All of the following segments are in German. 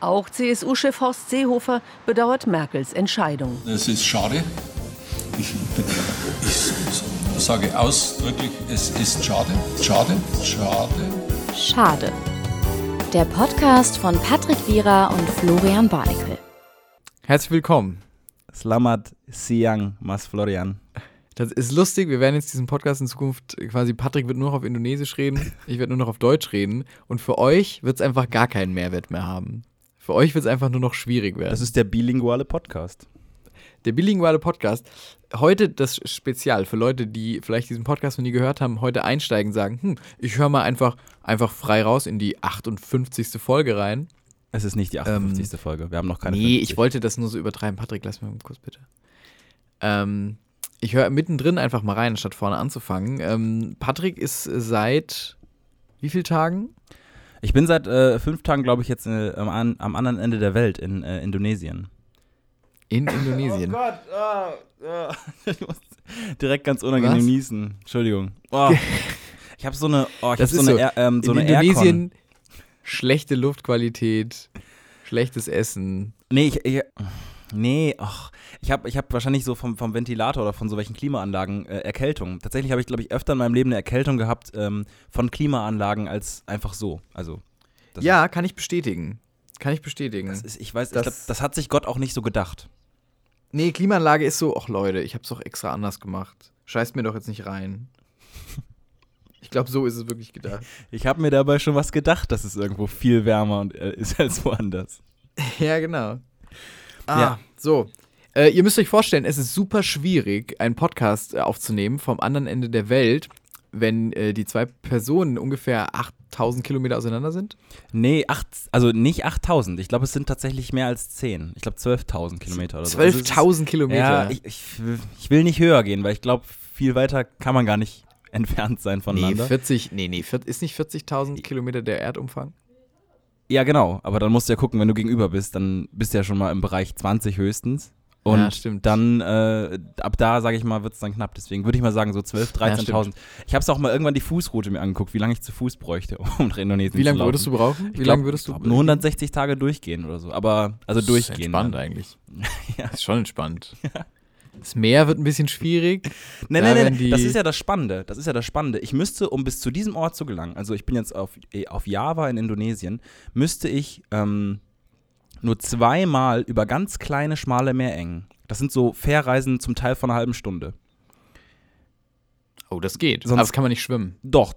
Auch CSU-Chef Horst Seehofer bedauert Merkels Entscheidung. Es ist schade. Ich, ich sage ausdrücklich, es ist schade. Schade, schade. Schade. Der Podcast von Patrick Wierer und Florian Barnikel. Herzlich willkommen. Slamat Siang Mas Florian. Das ist lustig. Wir werden jetzt diesen Podcast in Zukunft quasi, Patrick wird nur noch auf Indonesisch reden, ich werde nur noch auf Deutsch reden. Und für euch wird es einfach gar keinen Mehrwert mehr haben. Für euch wird es einfach nur noch schwierig werden. Das ist der bilinguale Podcast. Der bilinguale Podcast. Heute das Spezial für Leute, die vielleicht diesen Podcast noch nie gehört haben, heute einsteigen, sagen, hm, ich höre mal einfach, einfach frei raus in die 58. Folge rein. Es ist nicht die 58. Ähm, Folge. Wir haben noch keine. Nee, 50. ich wollte das nur so übertreiben. Patrick, lass mich mal kurz bitte. Ähm, ich höre mittendrin einfach mal rein, statt vorne anzufangen. Ähm, Patrick ist seit wie vielen Tagen? Ich bin seit äh, fünf Tagen, glaube ich, jetzt äh, am, am, anderen Ende der Welt in äh, Indonesien. In Indonesien? Oh Gott, oh, oh. ich muss direkt ganz unangenehm Was? niesen. Entschuldigung. Oh. Ich habe so eine, oh, ich das so, so eine, ähm, so in eine Indonesien schlechte Luftqualität, schlechtes Essen. Nee, ich, ich Nee, ach, ich habe ich hab wahrscheinlich so vom, vom Ventilator oder von so welchen Klimaanlagen äh, Erkältung. Tatsächlich habe ich, glaube ich, öfter in meinem Leben eine Erkältung gehabt ähm, von Klimaanlagen als einfach so. Also, ja, kann ich bestätigen. Kann ich bestätigen. Das ist, ich weiß, das, ich glaub, das hat sich Gott auch nicht so gedacht. Nee, Klimaanlage ist so, ach Leute, ich habe es doch extra anders gemacht. Scheißt mir doch jetzt nicht rein. Ich glaube, so ist es wirklich gedacht. Ich habe mir dabei schon was gedacht, dass es irgendwo viel wärmer und, äh, ist als woanders. ja, genau. Ah, ja. so. Äh, ihr müsst euch vorstellen, es ist super schwierig, einen Podcast äh, aufzunehmen vom anderen Ende der Welt, wenn äh, die zwei Personen ungefähr 8000 Kilometer auseinander sind? Nee, acht, also nicht 8000. Ich glaube, es sind tatsächlich mehr als 10. Ich glaube, 12.000 Kilometer oder so. 12.000 also Kilometer? Ja, ich, ich, ich, will nicht höher gehen, weil ich glaube, viel weiter kann man gar nicht entfernt sein voneinander. Nee, 40, nee, nee, ist nicht 40.000 Kilometer der Erdumfang? Ja, genau. Aber dann musst du ja gucken, wenn du gegenüber bist, dann bist du ja schon mal im Bereich 20 höchstens. Und ja, stimmt. dann, äh, ab da, sage ich mal, wird es dann knapp. Deswegen würde ich mal sagen, so 12.000, 13.000. Ja, ich habe es auch mal irgendwann die Fußroute mir angeguckt, wie lange ich zu Fuß bräuchte, um nach Indonesien Wie lange würdest du brauchen? Wie lange würdest du? Nur 160 Tage durchgehen oder so. Aber, also das durchgehen. Ist entspannt dann. eigentlich. ja. Ist schon entspannt. Ja. Das Meer wird ein bisschen schwierig. Nein, nein, nein, das ist ja das Spannende. Das ist ja das Spannende. Ich müsste, um bis zu diesem Ort zu gelangen, also ich bin jetzt auf, eh, auf Java in Indonesien, müsste ich ähm, nur zweimal über ganz kleine, schmale Meerengen. Das sind so Fährreisen zum Teil von einer halben Stunde. Oh, das geht. Sonst, Aber das kann man nicht schwimmen. Doch,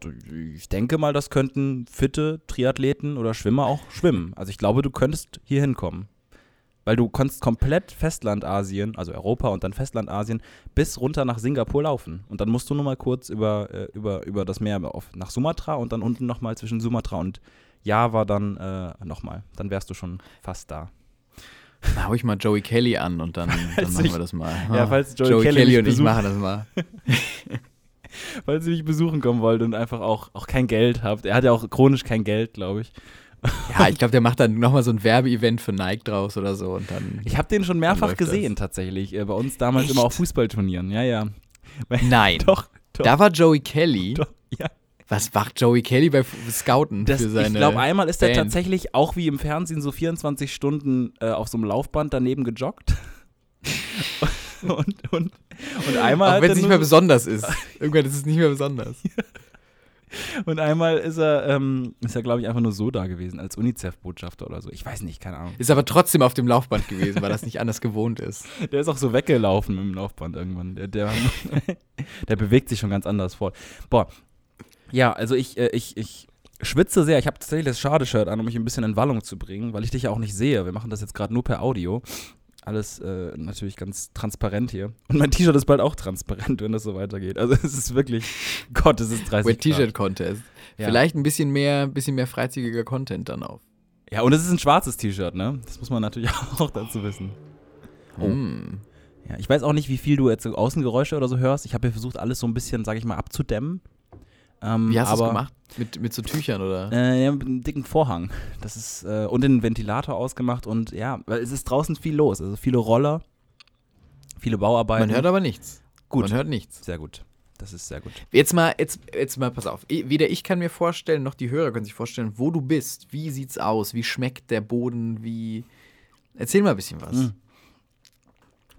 ich denke mal, das könnten fitte Triathleten oder Schwimmer auch schwimmen. Also ich glaube, du könntest hier hinkommen. Weil du kannst komplett Festlandasien, also Europa und dann Festlandasien, bis runter nach Singapur laufen. Und dann musst du nur mal kurz über, äh, über, über das Meer auf, nach Sumatra und dann unten nochmal zwischen Sumatra und Java dann äh, nochmal. Dann wärst du schon fast da. Da hau ich mal Joey Kelly an und dann, dann machen ich, wir das mal. Ja, falls Joey, Joey Kelly, Kelly und ich machen das mal. falls ihr mich besuchen kommen wollt und einfach auch, auch kein Geld habt. Er hat ja auch chronisch kein Geld, glaube ich. Ja, ich glaube, der macht dann nochmal so ein Werbeevent für Nike draus oder so und dann. Ich habe den schon mehrfach gesehen, das. tatsächlich. Äh, bei uns damals Echt? immer auf Fußballturnieren. Ja, ja. Nein. doch, doch. Da war Joey Kelly. Doch, ja. Was macht Joey Kelly bei Scouten das, für seine Ich glaube, einmal ist er tatsächlich auch wie im Fernsehen so 24 Stunden äh, auf so einem Laufband daneben gejoggt. und, und, und einmal. Auch wenn es nicht mehr besonders ist. Irgendwann ist es nicht mehr besonders. Und einmal ist er, ähm, ist er, glaube ich, einfach nur so da gewesen, als UNICEF-Botschafter oder so. Ich weiß nicht, keine Ahnung. Ist aber trotzdem auf dem Laufband gewesen, weil das nicht anders gewohnt ist. Der ist auch so weggelaufen mit dem Laufband irgendwann. Der, der, der bewegt sich schon ganz anders fort. Boah. Ja, also ich, äh, ich, ich schwitze sehr. Ich habe tatsächlich das Schade-Shirt an, um mich ein bisschen in Wallung zu bringen, weil ich dich ja auch nicht sehe. Wir machen das jetzt gerade nur per Audio. Alles äh, natürlich ganz transparent hier. Und mein T-Shirt ist bald auch transparent, wenn das so weitergeht. Also es ist wirklich, Gott, es ist 30 Wet T-Shirt-Contest. Ja. Vielleicht ein bisschen mehr, bisschen mehr freizügiger Content dann auf. Ja, und es ist ein schwarzes T-Shirt, ne? Das muss man natürlich auch dazu wissen. Oh. Mm. Ja, ich weiß auch nicht, wie viel du jetzt so Außengeräusche oder so hörst. Ich habe ja versucht, alles so ein bisschen, sag ich mal, abzudämmen. Ähm, Wie hast du es gemacht? Mit, mit so Tüchern oder? Äh, ja, mit einem dicken Vorhang. Das ist, äh, und den Ventilator ausgemacht und ja, weil es ist draußen viel los. Also viele Roller, viele Bauarbeiten. Man hört aber nichts. Gut. Man hört nichts. Sehr gut. Das ist sehr gut. Jetzt mal, jetzt, jetzt mal, pass auf. Weder ich kann mir vorstellen, noch die Hörer können sich vorstellen, wo du bist. Wie sieht's aus? Wie schmeckt der Boden? Wie. Erzähl mal ein bisschen was. Mhm.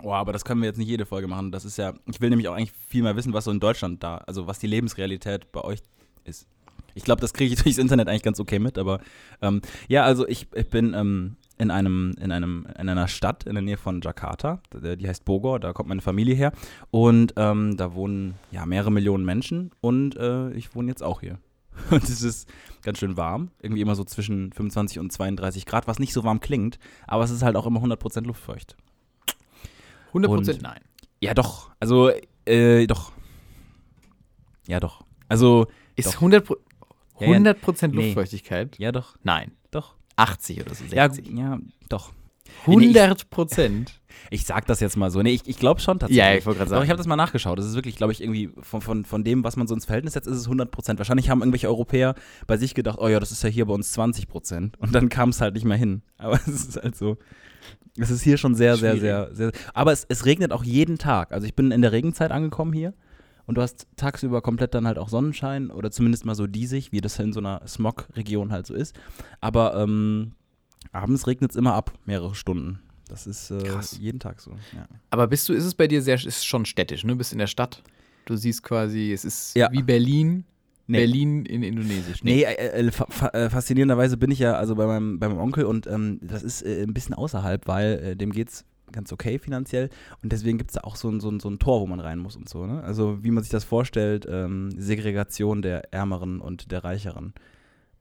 Oh, aber das können wir jetzt nicht jede Folge machen. Das ist ja, ich will nämlich auch eigentlich viel mehr wissen, was so in Deutschland da, also was die Lebensrealität bei euch ist. Ich glaube, das kriege ich durchs Internet eigentlich ganz okay mit, aber ähm, ja, also ich, ich bin ähm, in einem, in einem, in einer Stadt in der Nähe von Jakarta, die heißt Bogor, da kommt meine Familie her und ähm, da wohnen ja mehrere Millionen Menschen und äh, ich wohne jetzt auch hier. Und es ist ganz schön warm, irgendwie immer so zwischen 25 und 32 Grad, was nicht so warm klingt, aber es ist halt auch immer 100% luftfeucht. 100% Und- nein. Ja, doch. Also, äh, doch. Ja, doch. Also, Ist Doch. 100%, Pro- Ja, ja. 100% Nee. Luftfeuchtigkeit? ja, doch. Nein. Doch. 80 oder so. 60. Ja, ja, doch. 100 Prozent. Ich sag das jetzt mal so. Nee, ich, ich glaube schon tatsächlich. Ja, ich wollte gerade sagen. ich habe das mal nachgeschaut. Das ist wirklich, glaube ich, irgendwie von, von, von dem, was man so ins Verhältnis setzt, ist es 100 Prozent. Wahrscheinlich haben irgendwelche Europäer bei sich gedacht, oh ja, das ist ja hier bei uns 20 Prozent. Und dann kam es halt nicht mehr hin. Aber es ist halt so. Es ist hier schon sehr, sehr, sehr, sehr. Aber es, es regnet auch jeden Tag. Also ich bin in der Regenzeit angekommen hier. Und du hast tagsüber komplett dann halt auch Sonnenschein oder zumindest mal so diesig, wie das in so einer Smog-Region halt so ist. Aber ähm, abends regnet es immer ab, mehrere Stunden. Das ist äh, jeden Tag so. Ja. Aber bist du, ist es bei dir sehr, ist schon städtisch, ne? Du bist in der Stadt. Du siehst quasi, es ist Ja. wie Berlin, Nee. Berlin in Indonesisch. Nee, äh, äh, fa fa äh, faszinierenderweise bin ich ja also bei meinem, bei meinem Onkel und ähm, das ist äh, ein bisschen außerhalb, weil äh, dem geht's ganz okay finanziell und deswegen gibt es da auch so ein, so, ein, so ein Tor, wo man rein muss und so. Ne? Also wie man sich das vorstellt, ähm, Segregation der Ärmeren und der Reicheren.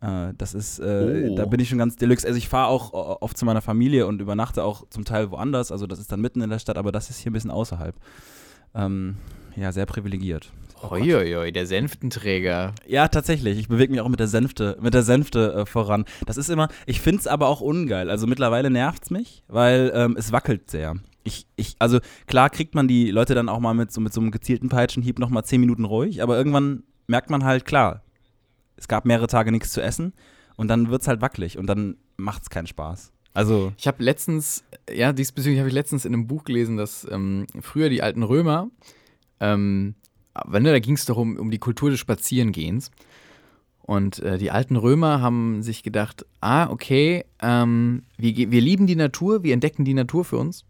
Äh, das ist, äh, Oh. da bin ich schon ganz deluxe. Also ich fahre auch o- oft zu meiner Familie und übernachte auch zum Teil woanders. Also das ist dann mitten in der Stadt, aber das ist hier ein bisschen außerhalb. Ähm, ja, sehr privilegiert. Hoi, der Sänftenträger. Ja, tatsächlich. Ich bewege mich auch mit der Sänfte, mit der Sänfte äh, voran. Das ist immer, ich finde es aber auch ungeil. Also mittlerweile nervt es mich, weil ähm, es wackelt sehr. Ich, ich, also klar kriegt man die Leute dann auch mal mit so, mit so einem gezielten Peitschenhieb noch mal zehn Minuten ruhig, aber irgendwann merkt man halt, klar, es gab mehrere Tage nichts zu essen und dann wird es halt wackelig und dann macht es keinen Spaß. Also, Ich habe letztens, ja, diesbezüglich habe ich letztens in einem Buch gelesen, dass ähm, früher die alten Römer, ähm, wenn da ging es doch um, um die Kultur des Spazierengehens. Und äh, die alten Römer haben sich gedacht, ah, okay, ähm, wir, wir lieben die Natur, wir entdecken die Natur für uns.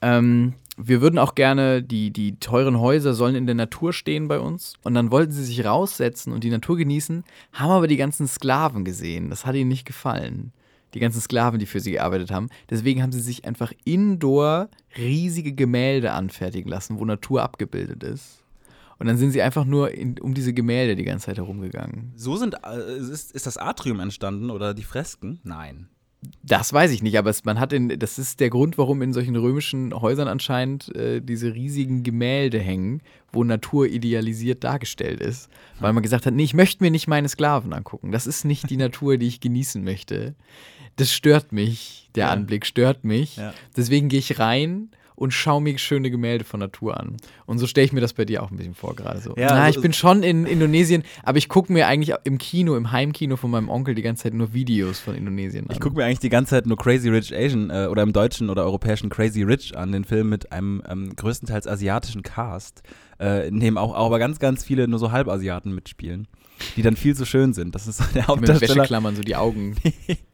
Ähm, wir würden auch gerne, die, die teuren Häuser sollen in der Natur stehen bei uns. Und dann wollten sie sich raussetzen und die Natur genießen, haben aber die ganzen Sklaven gesehen. Das hat ihnen nicht gefallen. Die ganzen Sklaven, die für sie gearbeitet haben. Deswegen haben sie sich einfach indoor riesige Gemälde anfertigen lassen, wo Natur abgebildet ist. Und dann sind sie einfach nur in, um diese Gemälde die ganze Zeit herumgegangen. so sind, äh, ist, ist das Atrium entstanden oder die Fresken? Nein. Das weiß ich nicht, aber es, man hat in, das ist der Grund, warum in solchen römischen Häusern anscheinend äh, diese riesigen Gemälde hängen, wo Natur idealisiert dargestellt ist. Weil man gesagt hat, nee, ich möchte mir nicht meine Sklaven angucken. Das ist nicht die Natur, die ich genießen möchte. Das stört mich, der Ja. Anblick stört mich. Ja. Deswegen gehe ich rein und schaue mir schöne Gemälde von Natur an. Und so stelle ich mir das bei dir auch ein bisschen vor gerade so. Ja, Na, also- ich bin schon in Indonesien, aber ich gucke mir eigentlich im Kino, im Heimkino von meinem Onkel die ganze Zeit nur Videos von Indonesien an. Ich gucke mir eigentlich die ganze Zeit nur Crazy Rich Asian äh, oder im deutschen oder europäischen Crazy Rich an, den Film mit einem ähm, größtenteils asiatischen Cast, äh, in dem auch, auch aber ganz, ganz viele nur so Halbasiaten mitspielen, die dann viel zu schön sind. Das ist so der mit Hauptdarsteller. Wäscheklammern so die Augen.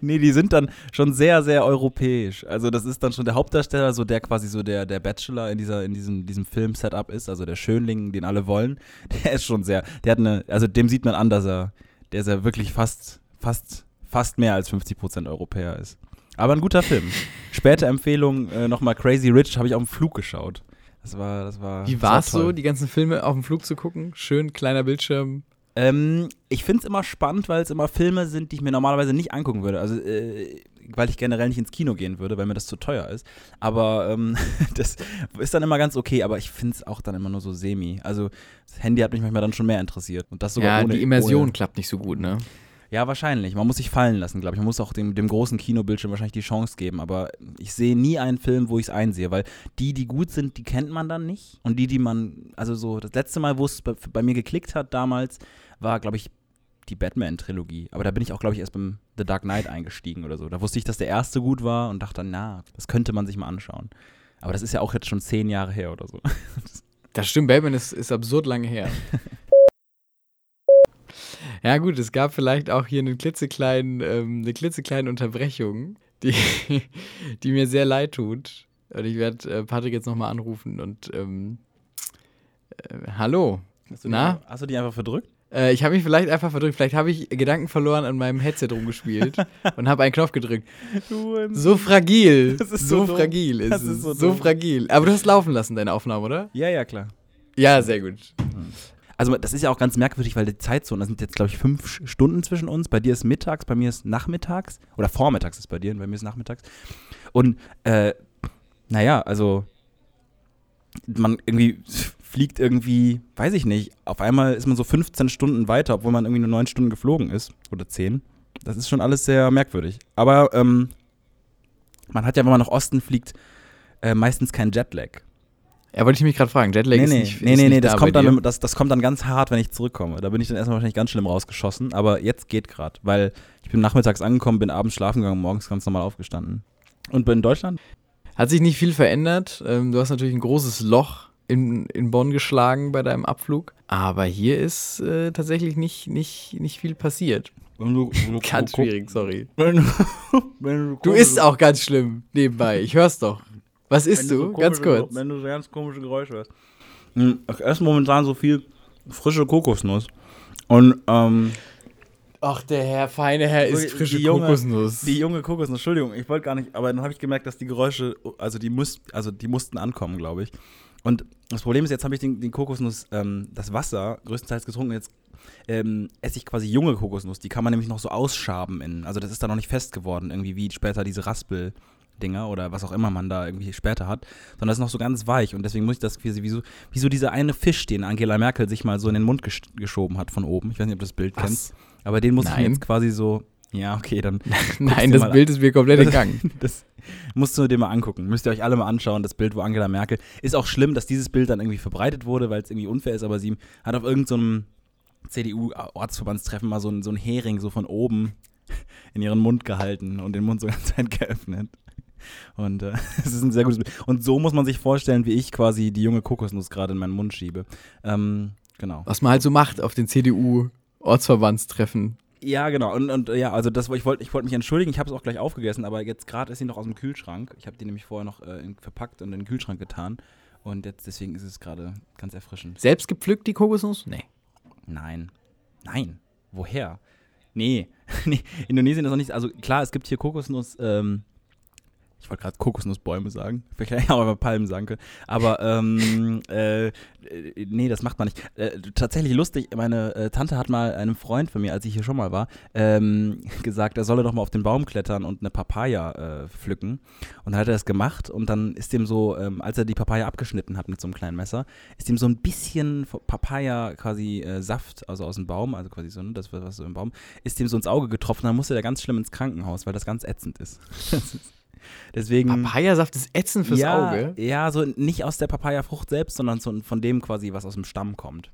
Nee, die sind dann schon sehr, sehr europäisch. Also das ist dann schon der Hauptdarsteller, so der quasi so der, der Bachelor in, dieser, in diesem, diesem Film-Setup ist, also der Schönling, den alle wollen. Der ist schon sehr, der hat eine, also dem sieht man an, dass er, der ist ja wirklich fast, fast, fast mehr als 50% Europäer ist. Aber ein guter Film. Späte Empfehlung, äh, nochmal Crazy Rich, habe ich auf dem Flug geschaut. Das war, das war. Wie war es so, die ganzen Filme auf dem Flug zu gucken? Schön, kleiner Bildschirm. Ähm, ich finde es immer spannend, weil es immer Filme sind, die ich mir normalerweise nicht angucken würde. Also, äh, weil ich generell nicht ins Kino gehen würde, weil mir das zu teuer ist. Aber ähm, das ist dann immer ganz okay, aber ich finde es auch dann immer nur so semi. Also, das Handy hat mich manchmal dann schon mehr interessiert. Und das sogar Ja, ohne, die Immersion Ohne, klappt nicht so gut, ne? Ja, wahrscheinlich. Man muss sich fallen lassen, glaube ich. Man muss auch dem, dem großen Kinobildschirm wahrscheinlich die Chance geben. Aber ich sehe nie einen Film, wo ich es einsehe, weil die, die gut sind, die kennt man dann nicht. Und die, die man, also so, das letzte Mal, wo es bei, bei mir geklickt hat damals, war, glaube ich, die Batman-Trilogie. Aber da bin ich auch, glaube ich, erst beim The Dark Knight eingestiegen oder so. Da wusste ich, dass der erste gut war und dachte dann, na, das könnte man sich mal anschauen. Aber das ist ja auch jetzt schon zehn Jahre her oder so. Das stimmt, Batman ist, ist absurd lange her. ja, gut, es gab vielleicht auch hier eine klitzekleine, ähm, eine klitzekleine Unterbrechung, die, die mir sehr leid tut. Und ich werde äh, Patrick jetzt nochmal anrufen und ähm, äh, hallo. Hast du, Na? Die, hast du die einfach verdrückt? Äh, ich habe mich vielleicht einfach verdrückt. Vielleicht habe ich Gedanken verloren an meinem Headset rumgespielt und habe einen Knopf gedrückt. So fragil. Das ist so, so fragil ist Das es. ist so so fragil. Aber du hast laufen lassen, deine Aufnahme, oder? Ja, ja, klar. Ja, sehr gut. Also das ist ja auch ganz merkwürdig, weil die Zeitzone, das sind jetzt glaube ich fünf Stunden zwischen uns. Bei dir ist mittags, bei mir ist nachmittags. Oder vormittags ist bei dir und bei mir ist nachmittags. Und äh, naja, also man irgendwie fliegt irgendwie, weiß ich nicht, auf einmal ist man so 15 Stunden weiter, obwohl man irgendwie nur 9 Stunden geflogen ist. Oder 10. Das ist schon alles sehr merkwürdig. Aber ähm, man hat ja, wenn man nach Osten fliegt, äh, meistens keinen Jetlag. Ja, wollte ich mich gerade fragen. Jetlag Nee, ist nee, nicht nee, ist nee, nicht nee das, da kommt dann, das, das kommt dann ganz hart, wenn ich zurückkomme. Da bin ich dann erstmal wahrscheinlich ganz schlimm rausgeschossen. Aber jetzt geht gerade, weil ich bin nachmittags angekommen, bin abends schlafen gegangen, morgens ganz normal aufgestanden. Und bin in Deutschland? Hat sich nicht viel verändert. Ähm, du hast natürlich ein großes Loch in, in Bonn geschlagen bei deinem Abflug. Aber hier ist äh, tatsächlich nicht, nicht, nicht viel passiert. Ganz schwierig, sorry. Du isst auch ganz schlimm nebenbei. Ich hör's doch. Was isst du? Ganz kurz. Wenn du so ganz komische Geräusche hörst. Hm, Ich esse momentan so viel frische Kokosnuss. Und ähm, Ach, der Herr, feine Herr isst Die frische junge- Kokosnuss. Die junge Kokosnuss, Entschuldigung, ich wollte gar nicht, aber dann habe ich gemerkt, dass die Geräusche, also die muss, also die mussten ankommen, glaube ich. Und das Problem ist, jetzt habe ich den, den Kokosnuss, ähm, das Wasser größtenteils getrunken, jetzt ähm, esse ich quasi junge Kokosnuss, die kann man nämlich noch so ausschaben innen. Also das ist da noch nicht fest geworden, irgendwie wie später diese Raspel-Dinger oder was auch immer man da irgendwie später hat, sondern das ist noch so ganz weich und deswegen muss ich das quasi wie so, wie so dieser eine Fisch, den Angela Merkel sich mal so in den Mund gesch geschoben hat von oben. Ich weiß nicht, ob du das Bild Was? kennst, aber den muss ich jetzt quasi so, ja, okay, dann Nein, das Bild ist mir komplett entgangen. das musst du dir mal angucken. Müsst ihr euch alle mal anschauen, das Bild, wo Angela Merkel. Ist auch schlimm, dass dieses Bild dann irgendwie verbreitet wurde, weil es irgendwie unfair ist, aber sie hat auf irgendeinem CDU-Ortsverbandstreffen mal so ein, so ein Hering so von oben in ihren Mund gehalten und den Mund so ganz weit geöffnet. Und äh, es ist ein sehr gutes Bild. Und so muss man sich vorstellen, wie ich quasi die junge Kokosnuss gerade in meinen Mund schiebe. Ähm, genau. Was man halt so macht auf den CDU-Ortsverbandstreffen. Ja, genau. Und, und ja, also das, ich wollte ich wollt mich entschuldigen, ich habe es auch gleich aufgegessen, aber jetzt gerade ist sie noch aus dem Kühlschrank. Ich habe die nämlich vorher noch äh, in, verpackt und in den Kühlschrank getan. Und jetzt deswegen ist es gerade ganz erfrischend. Selbst gepflückt die Kokosnuss? Nee. Nein. Nein. Woher? Nee. nee. Indonesien ist noch nicht. Also klar, es gibt hier Kokosnuss, ähm, ich wollte gerade Kokosnussbäume sagen. Vielleicht auch aber Palmen sagen können. Aber ähm, äh, äh, nee, das macht man nicht. Äh, tatsächlich lustig, meine äh, Tante hat mal einem Freund von mir, als ich hier schon mal war, ähm, gesagt, er solle doch mal auf den Baum klettern und eine Papaya äh, pflücken. Und dann hat er das gemacht und dann ist dem so, ähm, als er die Papaya abgeschnitten hat mit so einem kleinen Messer, ist ihm so ein bisschen Papaya quasi äh, Saft, also aus dem Baum, also quasi so, ne, das was so im Baum, ist ihm so ins Auge getroffen. Dann musste er ganz schlimm ins Krankenhaus, weil das ganz ätzend ist. Das ist deswegen. Papayasaft ist ätzend fürs ja, Auge. Ja, so nicht aus der Papayafrucht selbst, sondern so von dem quasi, was aus dem Stamm kommt.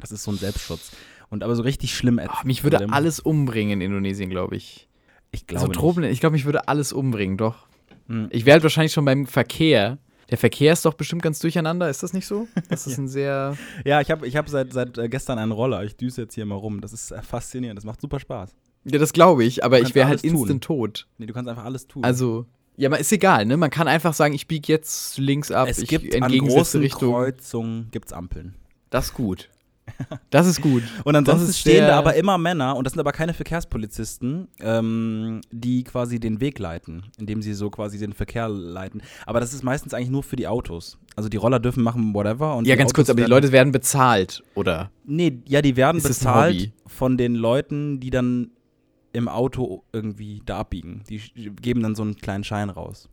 Das ist so ein Selbstschutz. Und aber so richtig schlimm ätzend. Ach, mich würde alles umbringen in Indonesien, glaube ich. Ich So glaube Tropen, nicht. ich glaube, mich würde alles umbringen, doch. Hm. Ich wäre halt wahrscheinlich schon beim Verkehr. Der Verkehr ist doch bestimmt ganz durcheinander, ist das nicht so? Das ist ein sehr. Ja, ich habe ich hab seit, seit äh, gestern einen Roller. Ich düse jetzt hier mal rum. Das ist äh, faszinierend. Das macht super Spaß. Ja, das glaube ich, aber ich wäre halt alles tun. instant tot. Nee, du kannst einfach alles tun. Also, ja, aber ist egal, ne? Man kann einfach sagen, ich biege jetzt links ab, es ich gibt an großen Richtung. Kreuzungen gibt's Ampeln. Das ist gut. Das ist gut. Und ansonsten stehen da aber immer Männer, und das sind aber keine Verkehrspolizisten, ähm, die quasi den Weg leiten, indem sie so quasi den Verkehr leiten. Aber das ist meistens eigentlich nur für die Autos. Also die Roller dürfen machen whatever. Und Ja, ganz kurz, Autos aber die Leute werden bezahlt, oder? Nee, ja, die werden Ist bezahlt von den Leuten, die dann im Auto irgendwie da abbiegen. Die geben dann so einen kleinen Schein raus.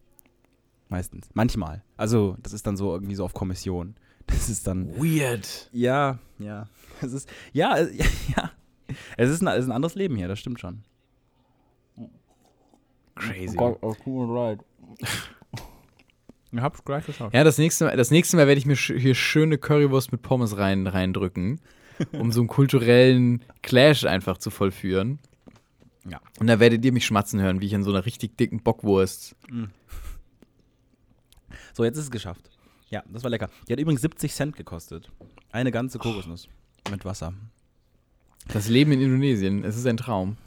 Meistens. Manchmal. Also, das ist dann so irgendwie so auf Kommission. Das ist dann. Weird. Ja, ja. Es ist. Ja, äh, ja. Es ist ein, es ist ein anderes Leben hier, das stimmt schon. Crazy. Ich hab's gleich geschafft. Ja, das nächste Mal, das nächste Mal werde ich mir sch hier schöne Currywurst mit Pommes rein, reindrücken, um so einen kulturellen Clash einfach zu vollführen. Ja. Und da werdet ihr mich schmatzen hören, wie ich in so einer richtig dicken Bockwurst. So, jetzt ist es geschafft. Ja, das war lecker. Die hat übrigens 70 Cent gekostet. Eine ganze Kokosnuss mit Wasser. Das Leben in Indonesien, es ist ein Traum.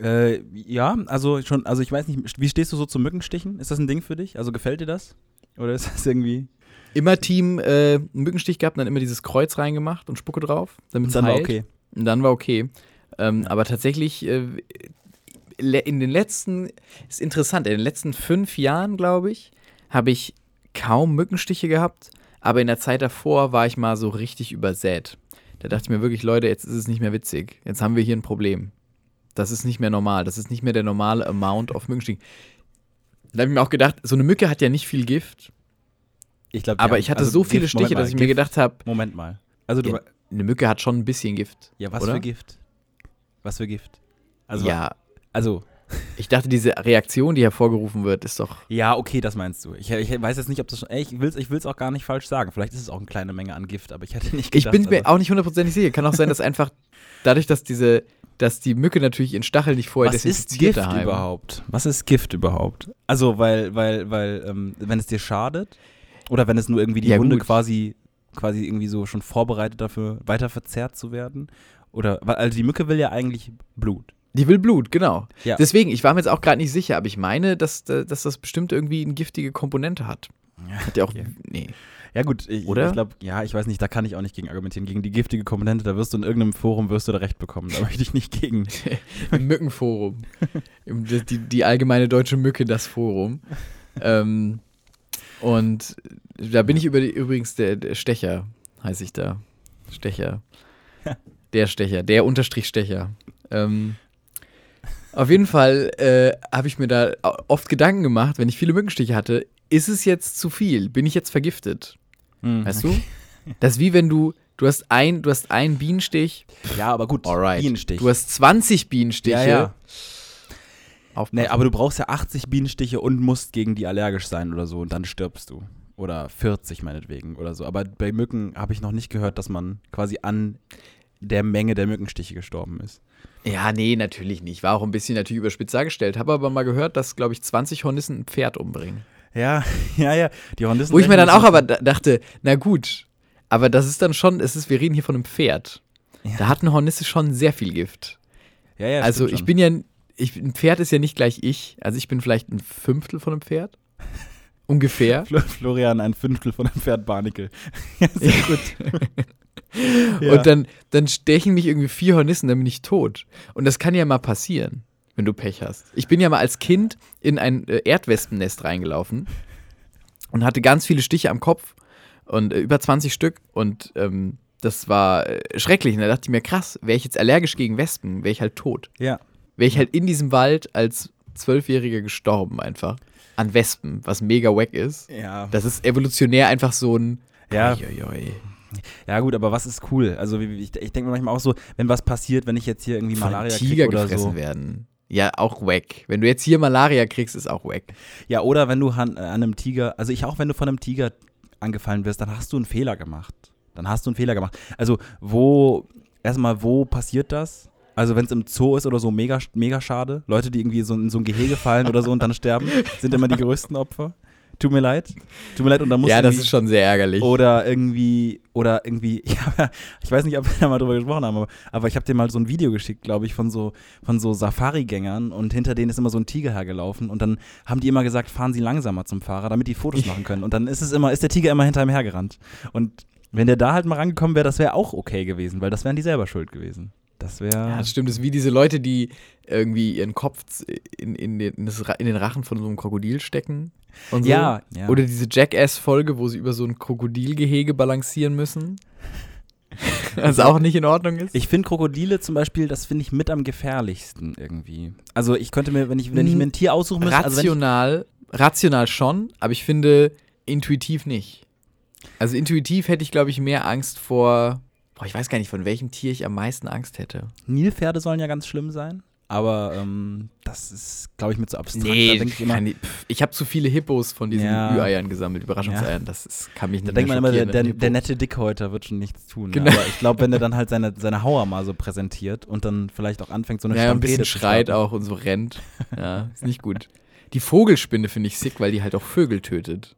Äh, ja, also schon, also ich weiß nicht, wie stehst du so zum Mückenstichen? Ist das ein Ding für dich? Also gefällt dir das? Oder ist das irgendwie. Immer Team äh, Mückenstich gehabt, dann immer dieses Kreuz reingemacht und Spucke drauf, damit es Dann war heilt. okay. Und dann war okay. Ähm, aber tatsächlich, äh, in den letzten, ist interessant, in den letzten fünf Jahren, glaube ich, habe ich kaum Mückenstiche gehabt. Aber in der Zeit davor war ich mal so richtig übersät. Da dachte ich mir wirklich, Leute, jetzt ist es nicht mehr witzig. Jetzt haben wir hier ein Problem. Das ist nicht mehr normal. Das ist nicht mehr der normale Amount of Mückenstichen. Da habe ich mir auch gedacht, so eine Mücke hat ja nicht viel Gift. Ich glaube, Aber ich hatte so viele Stiche, dass ich mir gedacht habe, Moment mal. Also ja, eine Mücke hat schon ein bisschen Gift. ja, was oder? für Gift? Was für Gift? Also, ja, also, ich dachte, diese Reaktion, die hervorgerufen wird, ist doch. ja, okay, das meinst du. Ich, ich weiß jetzt nicht, ob das schon. Ey, ich will es ich will's auch gar nicht falsch sagen. Vielleicht ist es auch eine kleine Menge an Gift, aber ich hätte nicht Ich gedacht. bin mir also, auch nicht hundertprozentig sicher. Kann auch sein, dass einfach dadurch, dass diese, dass die Mücke natürlich ihren Stachel nicht vorher Was ist Gift daheim. überhaupt? Was ist Gift überhaupt? Also, weil, weil, weil, ähm, wenn es dir schadet oder wenn es nur irgendwie die Ja, Wunde gut. quasi, quasi irgendwie so schon vorbereitet dafür, weiter verzerrt zu werden? Oder, weil, also die Mücke will ja eigentlich Blut. Die will Blut, genau. Ja. Deswegen, ich war mir jetzt auch gerade nicht sicher, aber ich meine, dass, dass das bestimmt irgendwie eine giftige Komponente hat. Hat ja auch. Okay. Nee. Ja gut, ich, Oder? ich glaube, ja, ich weiß nicht, da kann ich auch nicht gegen argumentieren. Gegen die giftige Komponente, da wirst du in irgendeinem Forum wirst du da recht bekommen. Da möchte ich nicht gegen. Im Mückenforum. Die, die, allgemeine deutsche Mücke, das Forum. ähm, und da bin ich über übrigens der, der Stecher, heiße ich da. Stecher. Der Stecher, der Unterstrich Stecher. Ähm, auf jeden Fall äh, habe ich mir da oft Gedanken gemacht, wenn ich viele Mückenstiche hatte, ist es jetzt zu viel? Bin ich jetzt vergiftet? Hm. Weißt du? Das ist wie wenn du, du hast ein, du hast einen Bienenstich, Ja, aber gut, alright. Bienenstich. Du hast 20 Bienenstiche. ja, ja. Aufpassen. Nee, aber du brauchst ja 80 Bienenstiche und musst gegen die allergisch sein oder so und dann stirbst du. Oder 40 meinetwegen oder so. Aber bei Mücken habe ich noch nicht gehört, dass man quasi an der Menge der Mückenstiche gestorben ist. Ja, nee, natürlich nicht. War auch ein bisschen natürlich überspitzt dargestellt. Habe aber mal gehört, dass, glaube ich, 20 Hornissen ein Pferd umbringen. Ja, ja, ja. Die Hornissen Wo ich mir dann auch aber da- dachte, na gut, aber das ist dann schon, es ist, wir reden hier von einem Pferd. Ja. Da hat eine Hornisse schon sehr viel Gift. Ja, ja, also ich schon. bin ja, ich, ein Pferd ist ja nicht gleich ich. Also ich bin vielleicht ein Fünftel von einem Pferd. Ungefähr. Fl Florian ein Fünftel von einem Pferd Barnickel. ja, sehr gut. Ja. Und dann, dann stechen mich irgendwie vier Hornissen, dann bin ich tot. Und das kann ja mal passieren, wenn du Pech hast. Ich bin ja mal als Kind in ein äh, Erdwespennest reingelaufen und hatte ganz viele Stiche am Kopf und äh, über 20 Stück. Und ähm, das war äh, schrecklich. Und da dachte ich mir, krass, wäre ich jetzt allergisch gegen Wespen, wäre ich halt tot. ja. Wäre ich halt in diesem Wald als Zwölfjähriger gestorben einfach. An Wespen, was mega wack ist. Ja. Das ist evolutionär einfach so ein. Ja. Uiuiui. Ja, gut, aber was ist cool? Also ich, ich denke mir manchmal auch so, wenn was passiert, wenn ich jetzt hier irgendwie von Malaria Tiger kriege oder gefressen so. werden. Ja, auch wack. Wenn du jetzt hier Malaria kriegst, ist auch wack. Ja, oder wenn du an, äh, an einem Tiger, also ich auch, wenn du von einem Tiger angefallen wirst, dann hast du einen Fehler gemacht. Dann hast du einen Fehler gemacht. Also, wo, erstmal, wo passiert das? Also, wenn es im Zoo ist oder so, mega, mega schade. Leute, die irgendwie so in so ein Gehege fallen oder so und dann sterben, sind immer die größten Opfer. Tut mir leid. Tut mir leid und dann muss Ja, das ist schon sehr ärgerlich. oder irgendwie, oder irgendwie, ja, ich weiß nicht, ob wir da mal drüber gesprochen haben, aber, aber ich habe dir mal so ein Video geschickt, glaube ich, von so, von so Safari-Gängern und hinter denen ist immer so ein Tiger hergelaufen und dann haben die immer gesagt, fahren sie langsamer zum Fahrer, damit die Fotos machen können. Und dann ist es immer, ist der Tiger immer hinter ihm hergerannt. Und wenn der da halt mal rangekommen wäre, das wäre auch okay gewesen, weil das wären die selber schuld gewesen. Das wäre. ja, das stimmt. Das ist wie diese Leute, die irgendwie ihren Kopf in, in, den, in den Rachen von so einem Krokodil stecken. Und so. Ja, ja. Oder diese Jackass-Folge, wo sie über so ein Krokodilgehege balancieren müssen. Was auch nicht in Ordnung ist. Ich finde Krokodile zum Beispiel, das finde ich mit am gefährlichsten irgendwie. Also ich könnte mir, wenn ich, wenn ich mir ein Tier aussuchen müsste, also rational, rational schon, aber ich finde intuitiv nicht. Also intuitiv hätte ich, glaube ich, mehr Angst vor. Boah, ich weiß gar nicht, von welchem Tier ich am meisten Angst hätte. Nilpferde sollen ja ganz schlimm sein, aber ähm, das ist, glaube ich, mit so abstrakt. da denke ich ich ich habe zu viele Hippos von diesen Ja. Ü-Eiern gesammelt, Überraschungseiern. Das ist, kann mich da nicht denkt man immer, der, der, ein der nette Dickhäuter wird schon nichts tun. Genau. Ja. Aber ich glaube, wenn er dann halt seine, seine Hauer mal so präsentiert und dann vielleicht auch anfängt, so eine ja, ein Stampede bisschen zu schreit auch und so rennt. Ja, ist nicht gut. Die Vogelspinne finde ich sick, weil die halt auch Vögel tötet.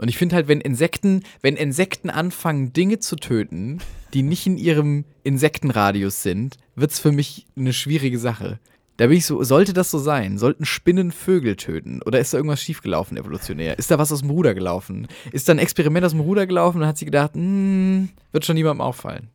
Und ich finde halt, wenn Insekten, wenn Insekten anfangen, Dinge zu töten, die nicht in ihrem Insektenradius sind, wird es für mich eine schwierige Sache. Da bin ich so, sollte das so sein? Sollten Spinnen Vögel töten? Oder ist da irgendwas schiefgelaufen evolutionär? Ist da was aus dem Ruder gelaufen? Ist da ein Experiment aus dem Ruder gelaufen und hat sie gedacht, hm, wird schon niemandem auffallen?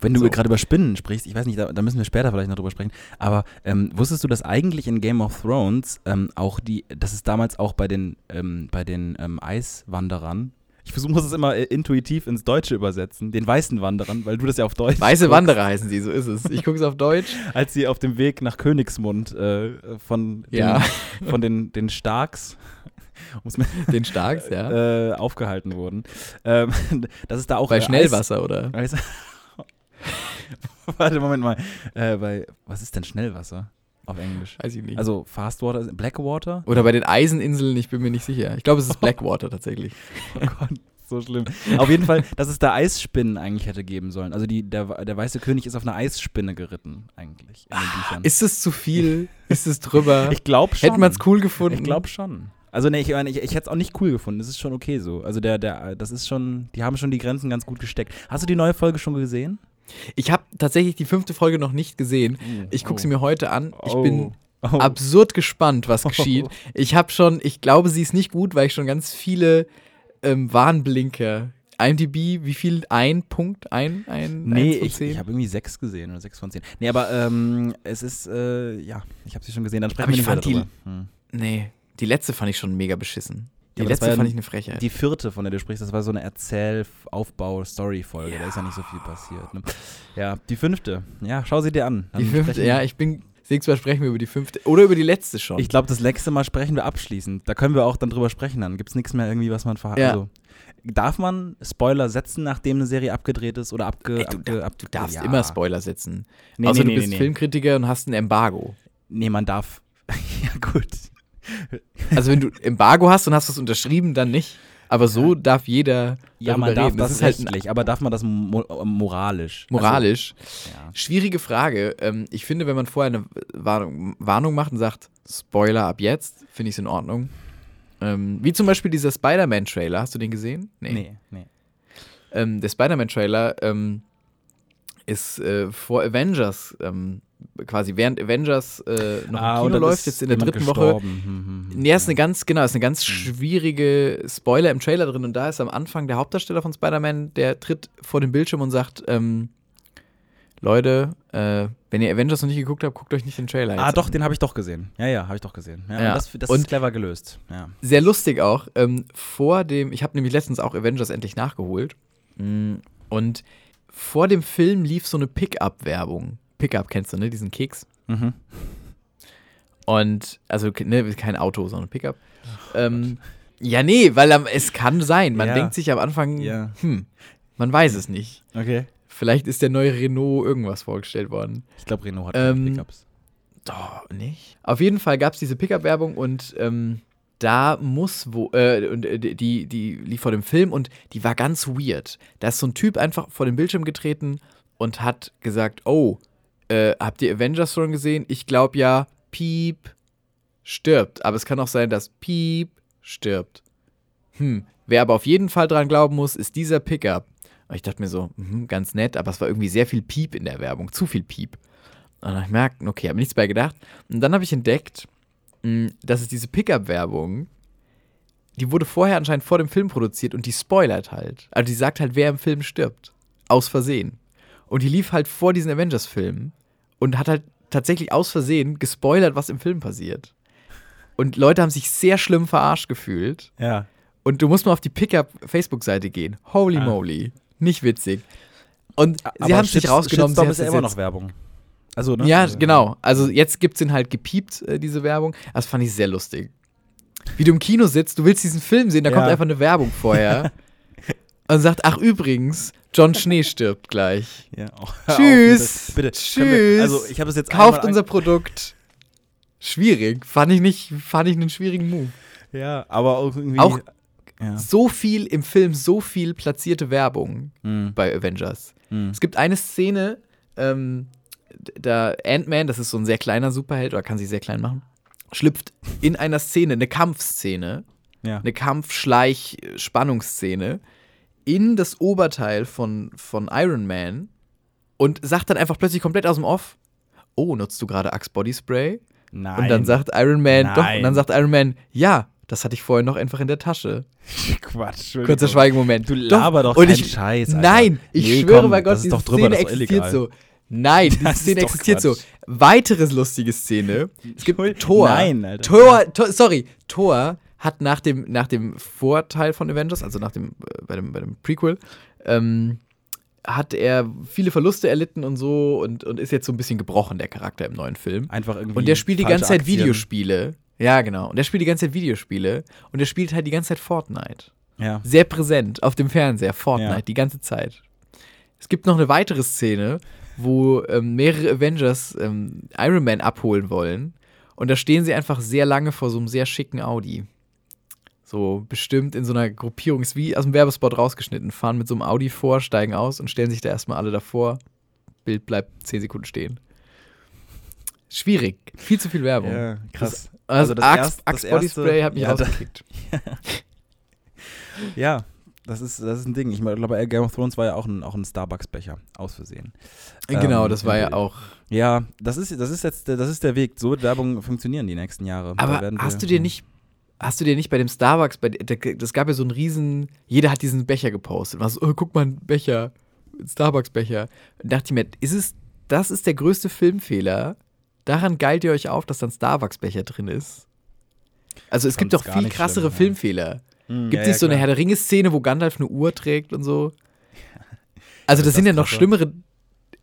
Wenn du So. gerade über Spinnen sprichst, ich weiß nicht, da, da müssen wir später vielleicht noch drüber sprechen, aber ähm, wusstest du, dass eigentlich in Game of Thrones ähm, auch die, dass es damals auch bei den, ähm, bei den ähm, Eiswanderern, ich versuche muss es immer äh, intuitiv ins Deutsche übersetzen, den weißen Wanderern, weil du das ja auf Deutsch Weiße guckst, Wanderer heißen sie, so ist es. Ich gucke es auf Deutsch. als sie auf dem Weg nach Königsmund äh, von, den, Ja. von den, den Starks Den Starks, ja. äh, aufgehalten wurden. Ähm, dass es da auch Bei Schnellwasser, oder? Eis, Eis Warte, Moment mal. Äh, bei, was ist denn Schnellwasser auf Englisch? Weiß ich nicht. Also Fast Water, Blackwater? oder bei den Eiseninseln, ich bin mir nicht sicher. Ich glaube, es ist Blackwater tatsächlich. Oh Gott, so schlimm. Auf jeden Fall, dass es da Eisspinnen eigentlich hätte geben sollen. Also die, der, der weiße König ist auf eine Eisspinne geritten, eigentlich, in den Büchern. Ist es zu viel? Ist es drüber? ich glaube schon. Hätte man es cool gefunden? Ich glaube schon. Also ne, ich, meine, ich, ich hätte es auch nicht cool gefunden. Das ist schon okay so. Also der, der, das ist schon, die haben schon die Grenzen ganz gut gesteckt. Hast du die neue Folge schon gesehen? Ich habe tatsächlich die fünfte Folge noch nicht gesehen. Ich gucke sie mir heute an. Ich bin Oh. absurd gespannt, was geschieht. Ich habe schon, ich glaube, sie ist nicht gut, weil ich schon ganz viele ähm, Warnblinker. IMDb, wie viel? Ein Punkt? Ein? ein Nee, ich, ich habe irgendwie sechs gesehen oder sechs von zehn. Nee, aber ähm, es ist, äh, ja, ich habe sie schon gesehen. Dann sprechen Aber wir ich fand die-. Hm. Nee, die letzte fand ich schon mega beschissen. Die Ja, letzte ja fand ich eine Frechheit. Die vierte, von der du sprichst, das war so eine Erzähl-Aufbau-Story-Folge. Da ist ja nicht so viel passiert. Ne? Ja, die fünfte. Ja, schau sie dir an. Dann die fünfte, ja, ich bin. Nächstes Mal sprechen wir über die fünfte. Oder über die letzte schon. Ich glaube, das nächste Mal sprechen wir abschließend. Da können wir auch dann drüber sprechen. Dann gibt es nichts mehr irgendwie, was man verhat. Ja. Also, darf man Spoiler setzen, nachdem eine Serie abgedreht ist oder abge... Ey, du, abge, da- ab, du darfst ja. immer Spoiler setzen. Nee, Außer nee, du nee, bist. Filmkritiker und hast ein Embargo. Nee, man darf... ja, gut. Also wenn du Embargo hast und hast es unterschrieben, dann nicht. Aber so darf jeder Ja, man darf reden. das, ist halt rechtlich, aber darf man das mo moralisch? moralisch. Also, ja. Schwierige Frage. Ähm, ich finde, wenn man vorher eine Warnung, Warnung macht und sagt, Spoiler ab jetzt, finde ich es in Ordnung. Ähm, wie zum Beispiel dieser Spider-Man-Trailer. Hast du den gesehen? Nee, nee. Ähm, der Spider-Man-Trailer ähm, ist äh, vor Avengers, ähm, quasi während Avengers äh, noch Ah, im Kino läuft, jetzt in der dritten Woche. gestorben. Hm, hm, hm. Nee, ist eine ganz, genau, ist eine ganz schwierige Spoiler im Trailer drin und da ist am Anfang der Hauptdarsteller von Spider-Man, der tritt vor den Bildschirm und sagt, ähm, Leute, äh, wenn ihr Avengers noch nicht geguckt habt, guckt euch nicht den Trailer Ah, jetzt doch, an. den habe ich doch gesehen. Ja, ja, habe ich doch gesehen. Ja, Ja. und Das, das ist clever gelöst. Ja. Sehr lustig auch, ähm, vor dem, ich habe nämlich letztens auch Avengers endlich nachgeholt Mm, und vor dem Film lief so eine Pickup-Werbung. Pickup kennst du, ne, diesen Keks. Mhm. Und, also ne, kein Auto, sondern Pickup. Ähm, ja, nee, weil am, es kann sein. Man Ja. denkt sich am Anfang, Ja. hm, man weiß es nicht. Okay. Vielleicht ist der neue Renault irgendwas vorgestellt worden. Ich glaube, Renault hat Ähm, Pickups. Doch, nicht? Auf jeden Fall gab es diese Pickup-Werbung und ähm, da muss wo, äh, und äh, die, die lief vor dem Film und die war ganz weird. Da ist so ein Typ einfach vor den Bildschirm getreten und hat gesagt, oh, äh, habt ihr Avengers schon gesehen? Ich glaube ja, Piep stirbt. Aber es kann auch sein, dass Piep stirbt. Hm, wer aber auf jeden Fall dran glauben muss, ist dieser Pickup. Und ich dachte mir so, mhm, ganz nett, aber es war irgendwie sehr viel Piep in der Werbung, zu viel Piep. Und dann hab ich merkt, okay, habe nichts bei gedacht. Und dann habe ich entdeckt, mh, dass es diese Pickup-Werbung, die wurde vorher anscheinend vor dem Film produziert und die spoilert halt. Also die sagt halt, wer im Film stirbt. Aus Versehen. Und die lief halt vor diesen Avengers-Filmen und hat halt tatsächlich aus Versehen gespoilert, was im Film passiert. Und Leute haben sich sehr schlimm verarscht gefühlt. Ja. Und du musst mal auf die Pickup-Facebook-Seite gehen. Holy Ah. moly. Nicht witzig. Und sie haben sich rausgenommen, Shitstorm sie ist ja immer noch Werbung. Also, ne? ja, genau. Also jetzt gibt es ihn halt gepiept, äh, diese Werbung. Das fand ich sehr lustig. Wie du im Kino sitzt, du willst diesen Film sehen, da Ja. kommt einfach eine Werbung vorher. und sagt, ach übrigens, John Schnee stirbt gleich. Ja, auch. Tschüss. Bitte. Tschüss. Wir, also, ich habe es jetzt Kauft unser Produkt. Schwierig. Fand ich nicht, fand ich einen schwierigen Move. Ja, aber auch irgendwie. Auch- Ja. So viel im Film, so viel platzierte Werbung Mhm. bei Avengers. Mhm. Es gibt eine Szene, ähm, da Ant-Man, das ist so ein sehr kleiner Superheld, oder kann sich sehr klein machen, schlüpft in einer Szene, eine Kampfszene, Ja. eine Kampf-Schleich-Spannungsszene in das Oberteil von, von Iron Man und sagt dann einfach plötzlich komplett aus dem Off, oh, nutzt du gerade Axe Body Spray? Nein. Und dann sagt Iron Man, doch, Nein. und dann sagt Iron Man, ja, das hatte ich vorher noch einfach in der Tasche. Quatsch. Kurzer Schweigemoment. Du laber doch und keinen ich, Scheiß, Alter. Nein, ich Nee, schwöre komm, bei Gott, das ist diese doch drüber, Szene das ist doch existiert so. Nein, diese Das Szene doch existiert so. Quatsch. Weiteres lustige Szene. Es gibt. Thor. Nein, Alter. Thor, Thor, sorry, Thor hat nach dem, nach dem Vorteil von Avengers, also nach dem, äh, bei dem, bei dem Prequel, ähm, hat er viele Verluste erlitten und so und, und ist jetzt so ein bisschen gebrochen, der Charakter im neuen Film. Einfach irgendwie. Und der spielt die ganze Zeit Aktien. Videospiele. Ja, genau. Und der spielt die ganze Zeit Videospiele und der spielt halt die ganze Zeit Fortnite. Ja. Sehr präsent auf dem Fernseher, Fortnite, Ja. die ganze Zeit. Es gibt noch eine weitere Szene, wo ähm, mehrere Avengers ähm, Iron Man abholen wollen. Und da stehen sie einfach sehr lange vor so einem sehr schicken Audi. So bestimmt in so einer Gruppierung, ist wie aus dem Werbespot rausgeschnitten, fahren mit so einem Audi vor, steigen aus und stellen sich da erstmal alle davor. Bild bleibt 10 Sekunden stehen. Schwierig. Viel zu viel Werbung. Ja, krass. Also, das Axe, erst- das Axe Body erste- Spray hat mich ja, da- rausgekickt. Ja, das ist, das ist ein Ding. Ich glaube, Game of Thrones war ja auch ein, auch ein Starbucks-Becher, aus Versehen. Genau, Ähm, das war ja im- auch. Ja, das ist, das ist jetzt der- das ist der Weg. So wird Werbung funktionieren die nächsten Jahre. Da Aber hast du dir nicht, hast du dir nicht bei dem Starbucks, bei, das gab ja so einen riesen, jeder hat diesen Becher gepostet. Was, oh, guck mal, ein Becher, ein Starbucks-Becher. Dachte ich mir, ist es, das ist der größte Filmfehler. Daran geilt ihr euch auf, dass da ein Starbucks-Becher drin ist. Also es gibt doch viel nicht krassere schlimm, ja. Filmfehler. Hm, Gibt ja, es nicht ja, so eine. Herr der Ringe-Szene, wo Gandalf eine Uhr trägt und so? Also das ist sind ja das noch schlimmere.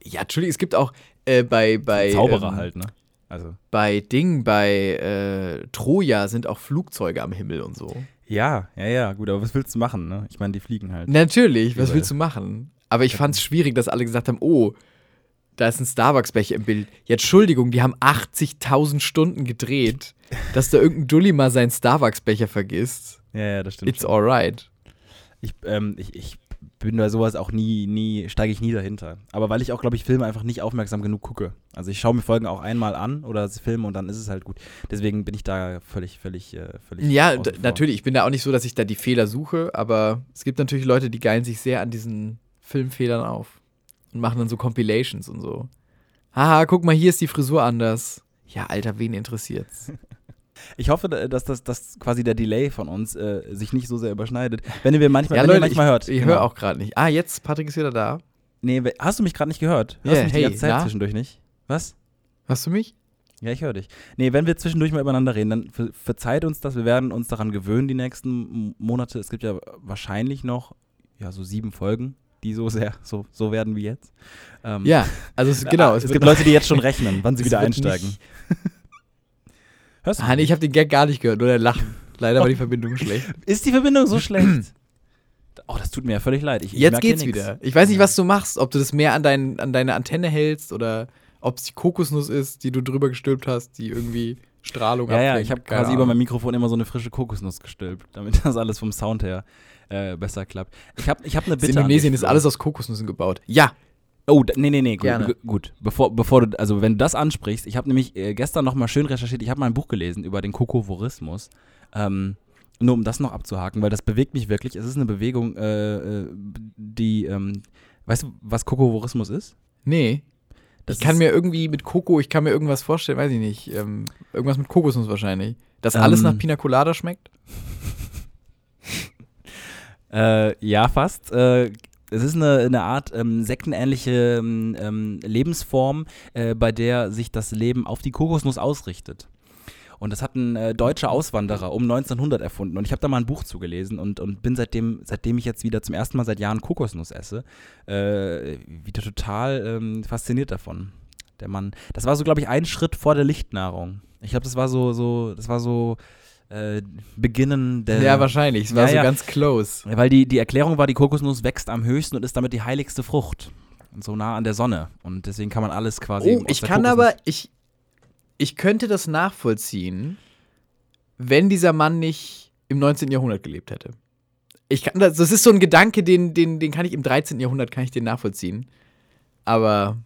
Ja, Entschuldigung, es gibt auch äh, bei, bei Zauberer ähm, halt, ne? Also. bei Ding, bei äh, Troja sind auch Flugzeuge am Himmel und so. Ja, ja, ja, gut, aber was willst du machen, ne? Ich meine, die fliegen halt. Natürlich, was willst du machen? Aber ich fand es schwierig, dass alle gesagt haben, oh, da ist ein Starbucks-Becher im Bild. Ja, Entschuldigung, die haben 80.000 Stunden gedreht, dass da irgendein Dulli mal seinen Starbucks-Becher vergisst. Ja, ja, das stimmt. It's alright. Ich, ähm, ich, ich bin bei sowas auch nie, nie, steige ich nie dahinter. Aber weil ich auch, glaube ich, Filme einfach nicht aufmerksam genug gucke. Also ich schaue mir Folgen auch einmal an oder Filme und dann ist es halt gut. Deswegen bin ich da völlig, völlig, äh, völlig. Ja, natürlich. Ich bin da auch nicht so, dass ich da die Fehler suche, aber es gibt natürlich Leute, die geilen sich sehr an diesen Filmfehlern auf und machen dann so Compilations und so. Haha, guck mal, hier ist die Frisur anders. Ja, Alter, wen interessiert's? Ich hoffe, da- dass das dass quasi der Delay von uns äh, sich nicht so sehr überschneidet. Wenn ihr manchmal, ja, wenn Leute, ihr manchmal ich, hört. ich genau. höre auch gerade nicht. Ah, jetzt, Patrick ist wieder da. Nee, hast du mich gerade nicht gehört? Hörst du mich hey, die ganze Zeit na? zwischendurch nicht? Was? Hörst du mich? Ja, ich höre dich. Nee, wenn wir zwischendurch mal übereinander reden, dann ver verzeiht uns das. Wir werden uns daran gewöhnen, die nächsten Monate. Es gibt ja wahrscheinlich noch ja, so sieben Folgen, die so sehr so, so werden wie jetzt. Ähm, Ja, also es, genau. ah, Es, es gibt Leute, die jetzt schon rechnen, wann sie wieder einsteigen. nicht- Hörst du? Ah, nee, ich habe den Gag gar nicht gehört, nur der Lachen. Leider war die Verbindung schlecht. Ist die Verbindung so schlecht? Oh, das tut mir ja völlig leid. Ich, ich Jetzt geht's wieder. Ich weiß nicht, was du machst, ob du das mehr an, dein, an deine Antenne hältst oder ob es die Kokosnuss ist, die du drüber gestülpt hast, die irgendwie Strahlung Ja, ja, abfängt. ich habe quasi über Ahnung. mein Mikrofon immer so eine frische Kokosnuss gestülpt, damit das alles vom Sound her äh, besser klappt. Ich habe ich hab eine In Bitte an Indonesien ist alles aus Kokosnüssen gebaut. Ja. Oh, nee, nee, nee, gut, gut. Bevor, bevor du, also wenn du das ansprichst, ich habe nämlich äh, gestern noch mal schön recherchiert, ich habe mal ein Buch gelesen über den Kokovorismus. Ähm, nur um das noch abzuhaken, weil das bewegt mich wirklich. Es ist eine Bewegung, äh, äh, die, ähm, weißt du, was Kokovorismus ist? Nee. Das ich kann mir irgendwie mit Koko, ich kann mir irgendwas vorstellen, weiß ich nicht. Ähm, irgendwas mit Kokosnuss wahrscheinlich. Dass alles Ähm. nach Pina Colada schmeckt? Äh, ja, fast. Äh, es ist eine, eine Art ähm, sektenähnliche ähm, ähm, Lebensform, äh, bei der sich das Leben auf die Kokosnuss ausrichtet. Und das hat ein äh, deutscher Auswanderer um 1900 erfunden. Und ich habe da mal ein Buch zugelesen und, und bin seitdem, seitdem ich jetzt wieder zum ersten Mal seit Jahren Kokosnuss esse, äh, wieder total ähm, fasziniert davon. Der Mann, das war so, glaube ich, ein Schritt vor der Lichtnahrung. Ich glaube, das war so, so, das war so äh, Beginnen der. ja, wahrscheinlich. Es war ja, so ja. ganz close. Weil die, die Erklärung war, die Kokosnuss wächst am höchsten und ist damit die heiligste Frucht. Und so nah an der Sonne. Und deswegen kann man alles quasi. Oh, ich kann Kokosnuss- aber, ich, ich könnte das nachvollziehen, wenn dieser Mann nicht im 19. Jahrhundert gelebt hätte. Ich kann das, das ist so ein Gedanke, den, den, den kann ich im 13. Jahrhundert kann ich den nachvollziehen. Aber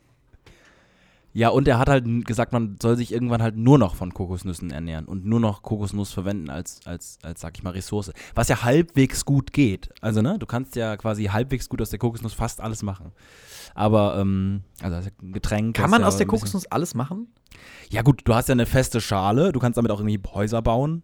Ja, und er hat halt gesagt, man soll sich irgendwann halt nur noch von Kokosnüssen ernähren und nur noch Kokosnuss verwenden als, als, als sag ich mal, Ressource. Was ja halbwegs gut geht. Also, ne, du kannst ja quasi halbwegs gut aus der Kokosnuss fast alles machen. Aber, ähm, also Getränk. Kann man ja aus der Kokosnuss alles machen? Ja, gut, du hast ja eine feste Schale, du kannst damit auch irgendwie Häuser bauen,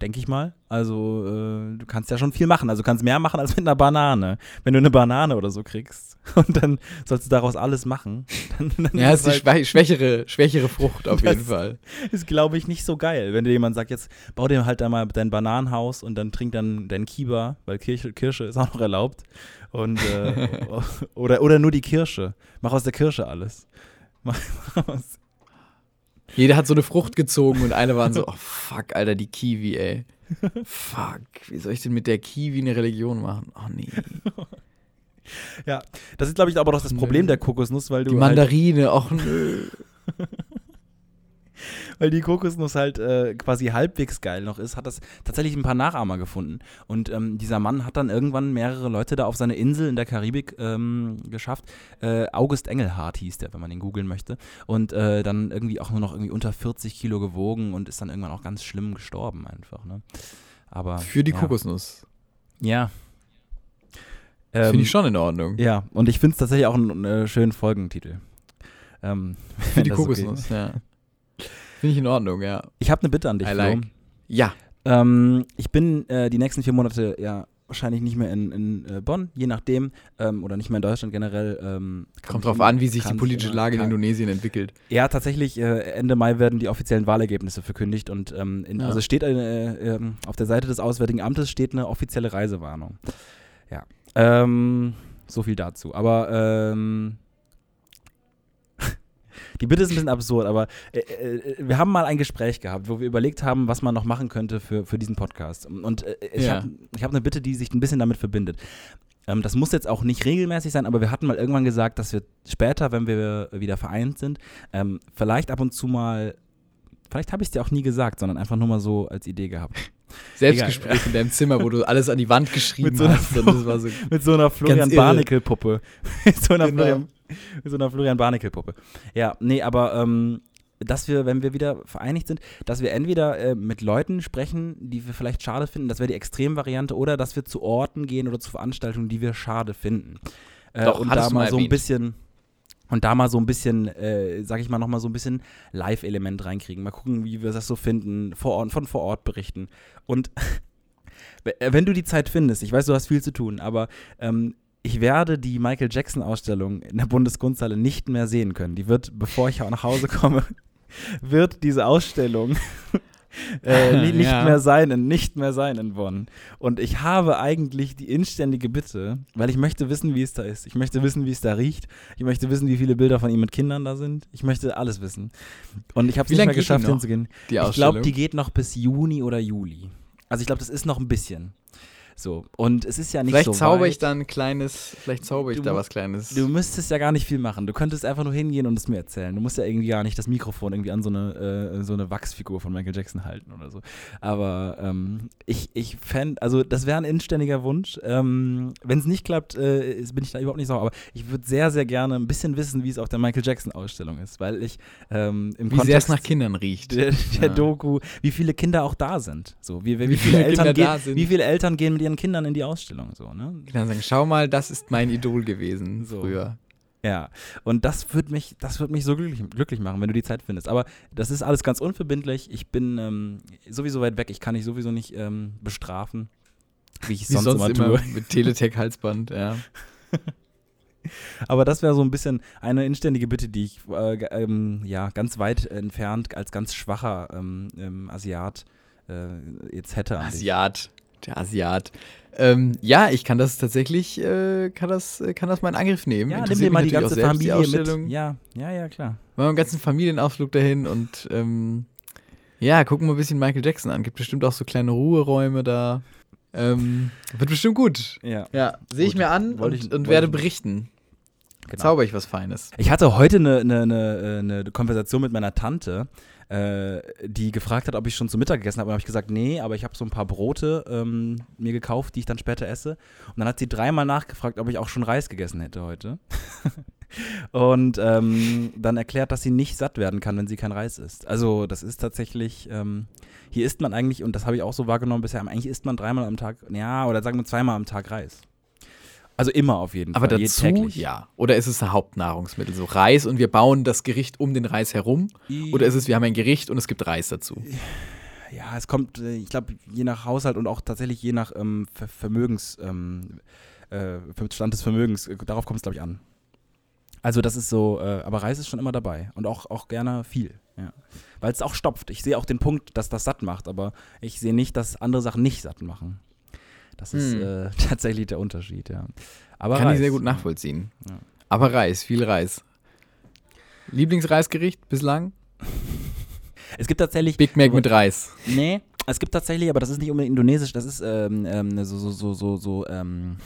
denke ich mal. Also, äh, du kannst ja schon viel machen. Also, du kannst mehr machen als mit einer Banane. Wenn du eine Banane oder so kriegst und dann sollst du daraus alles machen. Dann, dann Ja, ist ist die schwä schwächere, schwächere Frucht auf jeden Fall. ist, glaube ich, nicht so geil. Wenn dir jemand sagt, jetzt bau dir halt da mal dein Bananenhaus und dann trink dann dein Kiba, weil Kirsche, Kirsche ist auch noch erlaubt. Und, äh, oder, oder nur die Kirsche. Mach aus der Kirsche alles. Mach, mach aus. Jeder hat so eine Frucht gezogen und alle waren so, oh fuck, Alter, die Kiwi, ey. Fuck, wie soll ich denn mit der Kiwi eine Religion machen? Oh nee. Ja, das ist, glaube ich, aber doch das Nö. Problem der Kokosnuss, weil du Die halt, Mandarine, och nö. weil die Kokosnuss halt äh, quasi halbwegs geil noch ist, hat das tatsächlich ein paar Nachahmer gefunden. Und ähm, dieser Mann hat dann irgendwann mehrere Leute da auf seine Insel in der Karibik ähm, geschafft. Äh, August Engelhardt hieß der, wenn man den googeln möchte. Und äh, dann irgendwie auch nur noch irgendwie unter 40 Kilo gewogen und ist dann irgendwann auch ganz schlimm gestorben einfach. Ne? Aber Für die ja. Kokosnuss. Ja. Finde Ähm, ich schon in Ordnung. Ja, und ich finde es tatsächlich auch einen äh, schönen Folgentitel. Ähm, Für die okay Kokosnuss, ist. ja. Finde ich in Ordnung, ja. Ich habe eine Bitte an dich, I Flo. like. Ja. Ähm, ich bin äh, die nächsten vier Monate ja wahrscheinlich nicht mehr in, in äh, Bonn, je nachdem, ähm, oder nicht mehr in Deutschland generell. Ähm, Kommt drauf an, wie sich die politische immer- Lage in Indonesien entwickelt. Ja, tatsächlich, äh, Ende Mai werden die offiziellen Wahlergebnisse verkündigt und ähm, in, Ja. also steht eine, äh, ähm, auf der Seite des Auswärtigen Amtes steht eine offizielle Reisewarnung. Ja. Ähm, so viel dazu. Aber ähm, die Bitte ist ein bisschen absurd, aber äh, äh, wir haben mal ein Gespräch gehabt, wo wir überlegt haben, was man noch machen könnte für, für diesen Podcast. Und äh, ich Ja. habe hab eine Bitte, die sich ein bisschen damit verbindet. Ähm, das muss jetzt auch nicht regelmäßig sein, aber wir hatten mal irgendwann gesagt, dass wir später, wenn wir wieder vereint sind, ähm, vielleicht ab und zu mal, vielleicht habe ich es dir auch nie gesagt, sondern einfach nur mal so als Idee gehabt. Selbstgespräch in deinem Zimmer, wo du alles an die Wand geschrieben Mit so einer hast. Und das war so, Mit so einer Florian. Barnickel-Puppe. mit, so einer Genau. Florian, mit so einer Florian Barnickel-Puppe. Ja, nee, aber ähm, dass wir, wenn wir wieder vereinigt sind, dass wir entweder äh, mit Leuten sprechen, die wir vielleicht schade finden, das wäre die Extremvariante, oder dass wir zu Orten gehen oder zu Veranstaltungen, die wir schade finden. Äh, Doch, und da mal mal so ein bisschen und da mal so ein bisschen, äh, sag ich mal, nochmal so ein bisschen Live-Element reinkriegen. Mal gucken, wie wir das so finden, vor Ort, von vor Ort berichten. Und wenn du die Zeit findest, ich weiß, du hast viel zu tun, aber ähm, ich werde die Michael Jackson-Ausstellung in der Bundeskunsthalle nicht mehr sehen können. Die wird, bevor ich auch nach Hause komme, wird diese Ausstellung äh, nicht Ja. mehr sein, in, nicht mehr sein in Bonn. Und ich habe eigentlich die inständige Bitte, weil ich möchte wissen, wie es da ist. Ich möchte wissen, wie es da riecht. Ich möchte wissen, wie viele Bilder von ihm mit Kindern da sind. Ich möchte alles wissen. Und ich habe es nicht mehr geschafft hinzugehen. Ich glaube, die geht noch bis Juni oder Juli. Also ich glaube, das ist noch ein bisschen. So. Und es ist ja nicht vielleicht so zauber weit. ich da ein kleines, vielleicht zauber ich Du da was Kleines. Du müsstest ja gar nicht viel machen. Du könntest einfach nur hingehen und es mir erzählen. Du musst ja irgendwie gar nicht das Mikrofon irgendwie an so eine, äh, so eine Wachsfigur von Michael Jackson halten oder so. Aber ähm, ich, ich fände, also das wäre ein inständiger Wunsch. Ähm, Wenn es nicht klappt, äh, bin ich da überhaupt nicht sauer. Aber ich würde sehr, sehr gerne ein bisschen wissen, wie es auf der Michael Jackson-Ausstellung ist. Weil ich ähm, im wie sehr es nach Kindern riecht. der, der Ja. Doku, wie viele Kinder auch da sind. So, wie, wie, Wie viele, viele Eltern gehen, wie viele Eltern gehen mit ihren Kindern in die Ausstellung. So, ne? Kinder sagen, schau mal, das ist mein Idol gewesen So. früher. Ja, und das würde mich, das würde mich so glücklich, glücklich machen, wenn du die Zeit findest. Aber das ist alles ganz unverbindlich. Ich bin ähm, sowieso weit weg. Ich kann dich sowieso nicht ähm, bestrafen, wie ich es sonst, sonst, immer immer tue. mit Teletech-Halsband, ja. Aber das wäre so ein bisschen eine inständige Bitte, die ich äh, ähm, ja ganz weit entfernt als ganz schwacher ähm, ähm, Asiat äh, jetzt hätte. Asiat. Der Asiat. Ähm, ja, ich kann das tatsächlich, äh, kann das, äh, kann das mal in Angriff nehmen. Ja, nimm dir mal die ganze selbst, Familie die mit. Ja, ja, ja, klar. Machen wir einen ganzen Familienausflug dahin und ähm, ja, gucken wir ein bisschen Michael Jackson an. Gibt bestimmt auch so kleine Ruheräume da. Ähm, wird bestimmt gut. Ja. Ja, sehe ich mir an und, ich- und werde ich- berichten. Genau. Zauber ich was Feines. Ich hatte heute eine, eine, eine, eine Konversation mit meiner Tante, äh, die gefragt hat, ob ich schon zu Mittag gegessen habe. Und habe ich gesagt, nee, aber ich habe so ein paar Brote ähm, mir gekauft, die ich dann später esse. Und dann hat sie dreimal nachgefragt, ob ich auch schon Reis gegessen hätte heute. und ähm, dann erklärt, dass sie nicht satt werden kann, wenn sie kein Reis isst. Also das ist tatsächlich, ähm, hier isst man eigentlich, und das habe ich auch so wahrgenommen bisher, eigentlich isst man dreimal am Tag, ja, oder sagen wir zweimal am Tag Reis. Also immer auf jeden Aber Fall. dazu, täglich. ja. Oder ist es ein Hauptnahrungsmittel, so Reis und wir bauen das Gericht um den Reis herum? Oder ist es, wir haben ein Gericht und es gibt Reis dazu? Ja, es kommt, äh, ich glaube, je nach Haushalt und auch tatsächlich je nach ähm, Ver Vermögens, ähm, äh, Stand des Vermögens, äh, darauf kommt es, glaube ich, an. Also das ist so, äh, aber Reis ist schon immer dabei und auch, auch gerne viel, ja. Weil es auch stopft. Ich sehe auch den Punkt, dass das satt macht, aber ich sehe nicht, dass andere Sachen nicht satt machen. Das ist Hm. äh, tatsächlich der Unterschied, ja. Aber Kann Reis, ich sehr gut nachvollziehen. Ja. Aber Reis, viel Reis. Lieblingsreisgericht bislang? Es gibt tatsächlich. Big Mac mit Reis. Nee, es gibt tatsächlich, aber das ist nicht unbedingt indonesisch, das ist ähm, ähm, so, so, so, so, so ähm,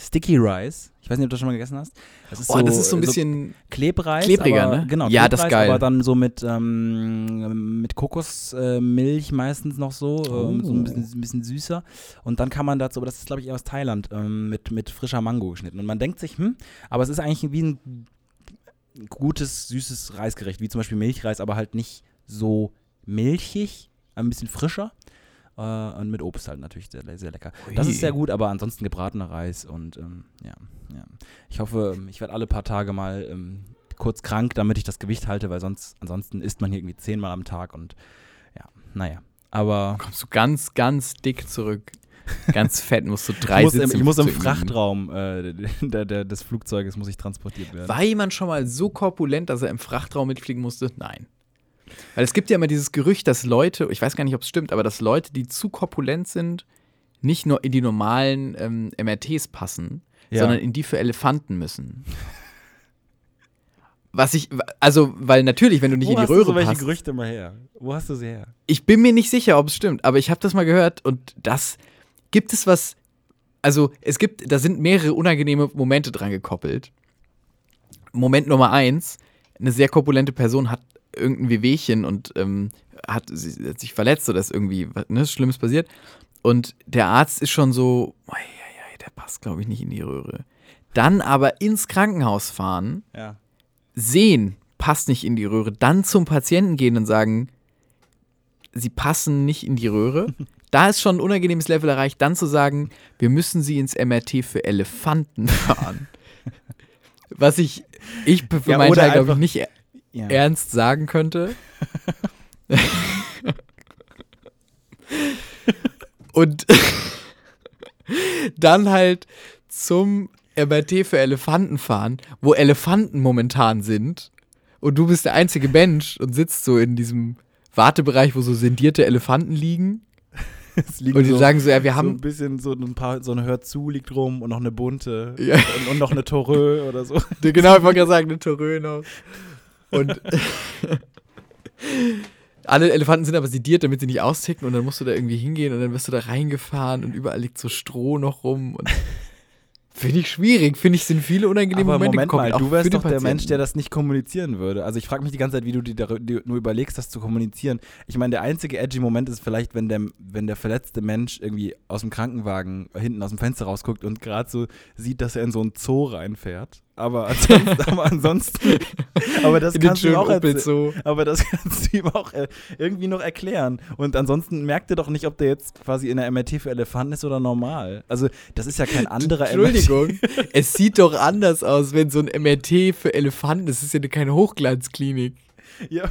Sticky Rice. Ich weiß nicht, ob du das schon mal gegessen hast. Das ist Oh, das ist so ein bisschen. Klebreis. klebriger, aber, ne? Genau, Ja, das ist Klebreis, geil. Aber dann so mit, ähm, mit Kokosmilch meistens noch so, ähm, so ein Oh. bisschen, ein bisschen süßer. Und dann kann man dazu, aber das ist glaube ich eher aus Thailand, ähm, mit, mit frischer Mango geschnitten. Und man denkt sich, hm, aber es ist eigentlich wie ein gutes, süßes Reisgericht, wie zum Beispiel Milchreis, aber halt nicht so milchig, ein bisschen frischer. Äh, und mit Obst halt natürlich sehr, sehr lecker. Das Ui. ist sehr gut, aber ansonsten gebratener Reis und ähm, ja, ja. Ich hoffe, ähm, ich werde alle paar Tage mal ähm, kurz krank, damit ich das Gewicht halte, weil sonst, ansonsten isst man hier irgendwie zehnmal am Tag und ja, naja. Aber Kommst du ganz, ganz dick zurück. Ganz fett, musst du drei ich muss, im, ich muss im. Frachtraum äh, der, der, des Flugzeuges muss ich transportiert werden. War jemand schon mal so korpulent, dass er im Frachtraum mitfliegen musste? Nein. Weil es gibt ja immer dieses Gerücht, dass Leute, ich weiß gar nicht, ob es stimmt, aber dass Leute, die zu korpulent sind, nicht nur in die normalen ähm, MRTs passen, Ja. sondern in die für Elefanten müssen. Was ich, also, weil natürlich, wenn du nicht Wo in die hast du Röhre so welche passt, Gerüchte mal her? Wo hast du sie her? ich bin mir nicht sicher, ob es stimmt, aber ich habe das mal gehört und das gibt es was. Also es gibt, da sind mehrere unangenehme Momente dran gekoppelt. Moment Nummer eins: Eine sehr korpulente Person hat irgendein Wehwehchen und ähm, hat, sie, hat sich verletzt oder ist irgendwie was ne, Schlimmes passiert. Und der Arzt ist schon so, "Ei, ei, ei, der passt, glaube ich, nicht in die Röhre. Dann aber ins Krankenhaus fahren, Ja. sehen, passt nicht in die Röhre, dann zum Patienten gehen und sagen, sie passen nicht in die Röhre. Da ist schon ein unangenehmes Level erreicht, dann zu sagen, wir müssen sie ins MRT für Elefanten fahren. Was ich, ich für Ja, meinen Teil, glaube ich, nicht ja. ernst sagen könnte. Und dann halt zum MRT für Elefanten fahren, wo Elefanten momentan sind. Und du bist der einzige Mensch und sitzt so in diesem Wartebereich, wo so sendierte Elefanten liegen. Und die sagen so, ja, wir so ein haben. bisschen so ein paar, so eine Hör zu liegt rum und noch eine bunte Ja. und, und noch eine Torö oder so. Genau, ich wollte gerade sagen, eine Torö noch. Und alle Elefanten sind aber sediert, damit sie nicht austicken und dann musst du da irgendwie hingehen und dann wirst du da reingefahren und überall liegt so Stroh noch rum. Und Finde ich schwierig, finde ich, sind viele unangenehme Aber Momente Moment gekoppelt, mal, du wärst doch der Patienten. Mensch, der das nicht kommunizieren würde. Also ich frage mich die ganze Zeit, wie du dir nur überlegst, das zu kommunizieren. Ich meine, der einzige edgy Moment ist vielleicht, wenn der, wenn der verletzte Mensch irgendwie aus dem Krankenwagen hinten aus dem Fenster rausguckt und gerade so sieht, dass er in so einen Zoo reinfährt. Aber ansonsten, aber, ansonsten, aber das kannst du auch. Zoo. Aber das kannst du ihm auch äh, irgendwie noch erklären. Und ansonsten merkt er doch nicht, ob der jetzt quasi in der MRT für Elefanten ist oder normal. Also, das ist ja kein anderer Entschuldigung, es sieht doch anders aus, wenn so ein MRT für Elefanten ist. Das ist ja keine Hochglanzklinik. MRT. Ja.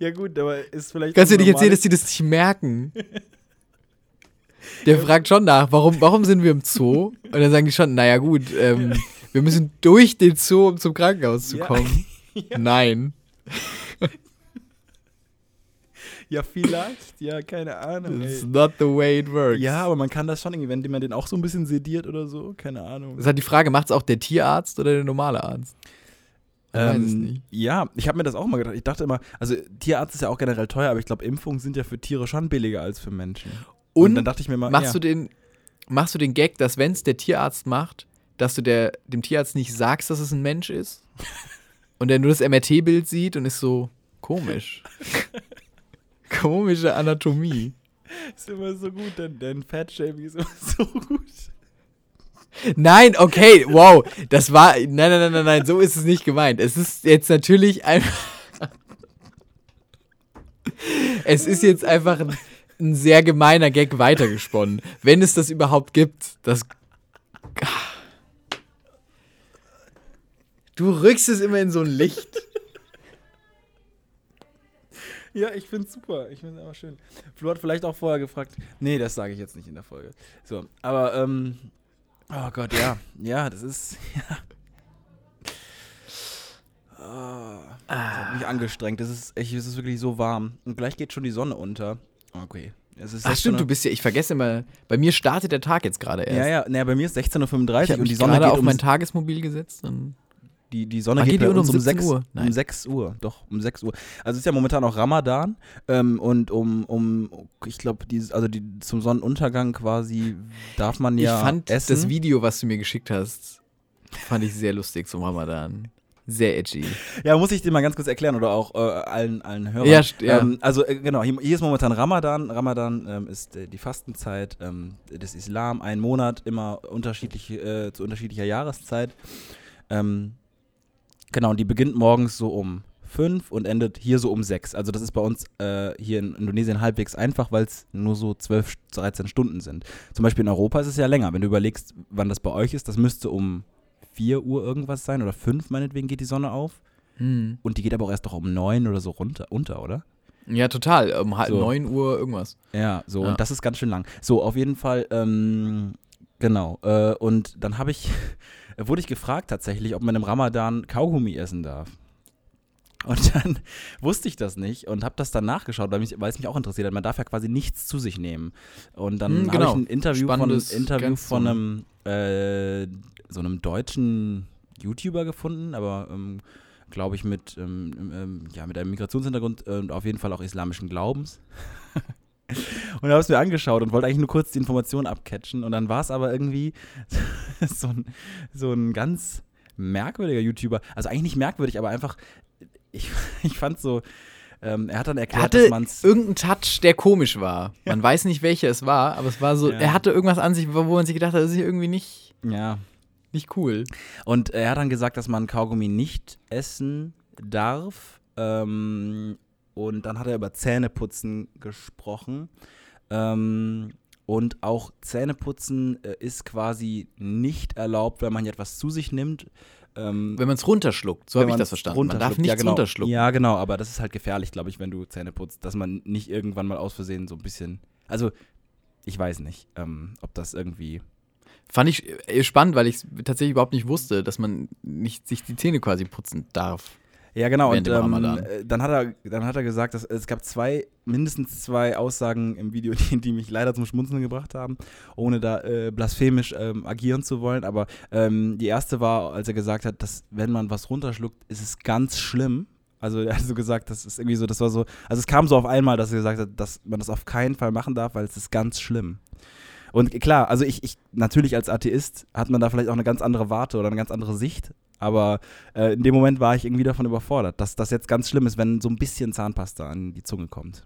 ja, gut, aber ist vielleicht. Kannst du dir nicht erzählen, dass die das nicht merken? Der fragt schon nach, warum, warum sind wir im Zoo? Und dann sagen die schon, naja gut, ähm, wir müssen durch den Zoo, um zum Krankenhaus zu Ja. kommen. Nein. Ja, vielleicht. Ja, keine Ahnung. That's Ey. not the way it works. Ja, aber man kann das schon irgendwie, wenn man den auch so ein bisschen sediert oder so. Keine Ahnung. Das ist halt die Frage, macht es auch der Tierarzt oder der normale Arzt? Ich weiß es Ähm, nicht. ja, ich habe mir das auch mal gedacht. Ich dachte immer, also Tierarzt ist ja auch generell teuer, aber ich glaube, Impfungen sind ja für Tiere schon billiger als für Menschen. Und, dann dachte ich mir mal, machst, ja. du den, machst du den Gag, dass wenn es der Tierarzt macht, dass du der, dem Tierarzt nicht sagst, dass es ein Mensch ist? und der nur das MRT-Bild sieht und ist so komisch. Komische Anatomie. ist immer so gut, dein, dein Fat-Shaming ist immer so gut. Nein, okay, wow. Das war. Nein, nein, nein, nein, nein, so ist es nicht gemeint. Es ist jetzt natürlich einfach. Es ist jetzt einfach ein, ein sehr gemeiner Gag weitergesponnen. Wenn es das überhaupt gibt. Das. Du rückst es immer in so ein Licht. Ja, ich find's super. Ich find's aber schön. Flo hat vielleicht auch vorher gefragt. Nee, das sage ich jetzt nicht in der Folge. So, aber, ähm. Oh Gott, ja. Ja, das ist. Ja. Oh, das hat mich angestrengt. Das ist, echt, es ist wirklich so warm. Und gleich geht schon die Sonne unter. Okay. Es ist Ach 16 stimmt, du bist ja, ich vergesse immer, bei mir startet der Tag jetzt gerade erst. Ja, ja, naja, bei mir ist 16.35 Ich Uhr habe und die Sonne gerade geht auf um, mein Tagesmobil gesetzt. Und die, die Sonne Wann geht, geht bei uns Um um 17 6 Uhr? Um Nein. 6 Uhr, doch, um 6 Uhr. Also es ist ja momentan auch Ramadan ähm, und um, um ich glaube, also die, zum Sonnenuntergang quasi darf man ja ich fand essen. das Video, was du mir geschickt hast, fand ich sehr lustig zum Ramadan. Sehr edgy. Ja, muss ich dir mal ganz kurz erklären oder auch äh, allen, allen Hörern. Ja, ja. Ähm, also äh, genau, hier, hier ist momentan Ramadan. Ramadan ähm, ist äh, die Fastenzeit ähm, des Islam, ein Monat, immer unterschiedlich, äh, zu unterschiedlicher Jahreszeit. Ähm, genau, und die beginnt morgens so um fünf und endet hier so um sechs. Also das ist bei uns äh, hier in Indonesien halbwegs einfach, weil es nur so 12, 13 Stunden sind. Zum Beispiel in Europa ist es ja länger. Wenn du überlegst, wann das bei euch ist, das müsste um 4 Uhr irgendwas sein oder 5 meinetwegen geht die Sonne auf. Hm. Und die geht aber auch erst doch um 9 oder so runter, unter, oder? Ja, total. Um halb So. neun Uhr irgendwas. Ja, so, Ja. und das ist ganz schön lang. So, auf jeden Fall, ähm, genau. Äh, und dann habe ich, wurde ich gefragt tatsächlich, ob man im Ramadan Kaugummi essen darf. Und dann wusste ich das nicht und habe das dann nachgeschaut, weil, mich, weil es mich auch interessiert hat. Man darf ja quasi nichts zu sich nehmen. Und dann Hm, habe genau. ich ein Interview von, Spannendes, Interview ganz von einem, äh, so einem deutschen YouTuber gefunden, aber ähm, glaube ich mit, ähm, ähm, ja, mit einem Migrationshintergrund und auf jeden Fall auch islamischen Glaubens. Und habe es mir angeschaut und wollte eigentlich nur kurz die Informationen abcatchen. Und dann war es aber irgendwie so ein, so ein ganz merkwürdiger YouTuber. Also eigentlich nicht merkwürdig, aber einfach, ich, ich fand so, ähm, er hat dann Er erklärt, dass hatte man es. irgendeinen Touch, der komisch war. Man weiß nicht, welcher es war, aber es war so, Ja. er hatte irgendwas an sich, wo man sich gedacht hat, das ist irgendwie nicht, Ja. nicht cool. Und er hat dann gesagt, dass man Kaugummi nicht essen darf. Ähm, und dann hat er über Zähneputzen gesprochen. Ähm, und auch Zähneputzen äh, ist quasi nicht erlaubt, wenn man hier etwas zu sich nimmt. Ähm, Wenn man es runterschluckt, so habe ich das verstanden. Man darf nichts ja, genau. runterschlucken. Ja, genau, aber das ist halt gefährlich, glaube ich, wenn du Zähne putzt, dass man nicht irgendwann mal aus Versehen so ein bisschen. Also, ich weiß nicht, ähm, ob das irgendwie. Fand ich äh, spannend, weil ich es tatsächlich überhaupt nicht wusste, dass man nicht sich die Zähne quasi putzen darf. Ja, genau. Und ähm, äh, dann, hat er, dann hat er gesagt, dass es gab zwei, mindestens zwei Aussagen im Video, die, die mich leider zum Schmunzeln gebracht haben, ohne da äh, blasphemisch ähm, agieren zu wollen. Aber ähm, die erste war, als er gesagt hat, dass wenn man was runterschluckt, ist es ganz schlimm. Also er hat so gesagt, das ist irgendwie so, das war so, also es kam so auf einmal, dass er gesagt hat, dass man das auf keinen Fall machen darf, weil es ist ganz schlimm. Und klar, also ich, ich, natürlich als Atheist hat man da vielleicht auch eine ganz andere Warte oder eine ganz andere Sicht, aber äh, in dem Moment war ich irgendwie davon überfordert, dass das jetzt ganz schlimm ist, wenn so ein bisschen Zahnpasta an die Zunge kommt.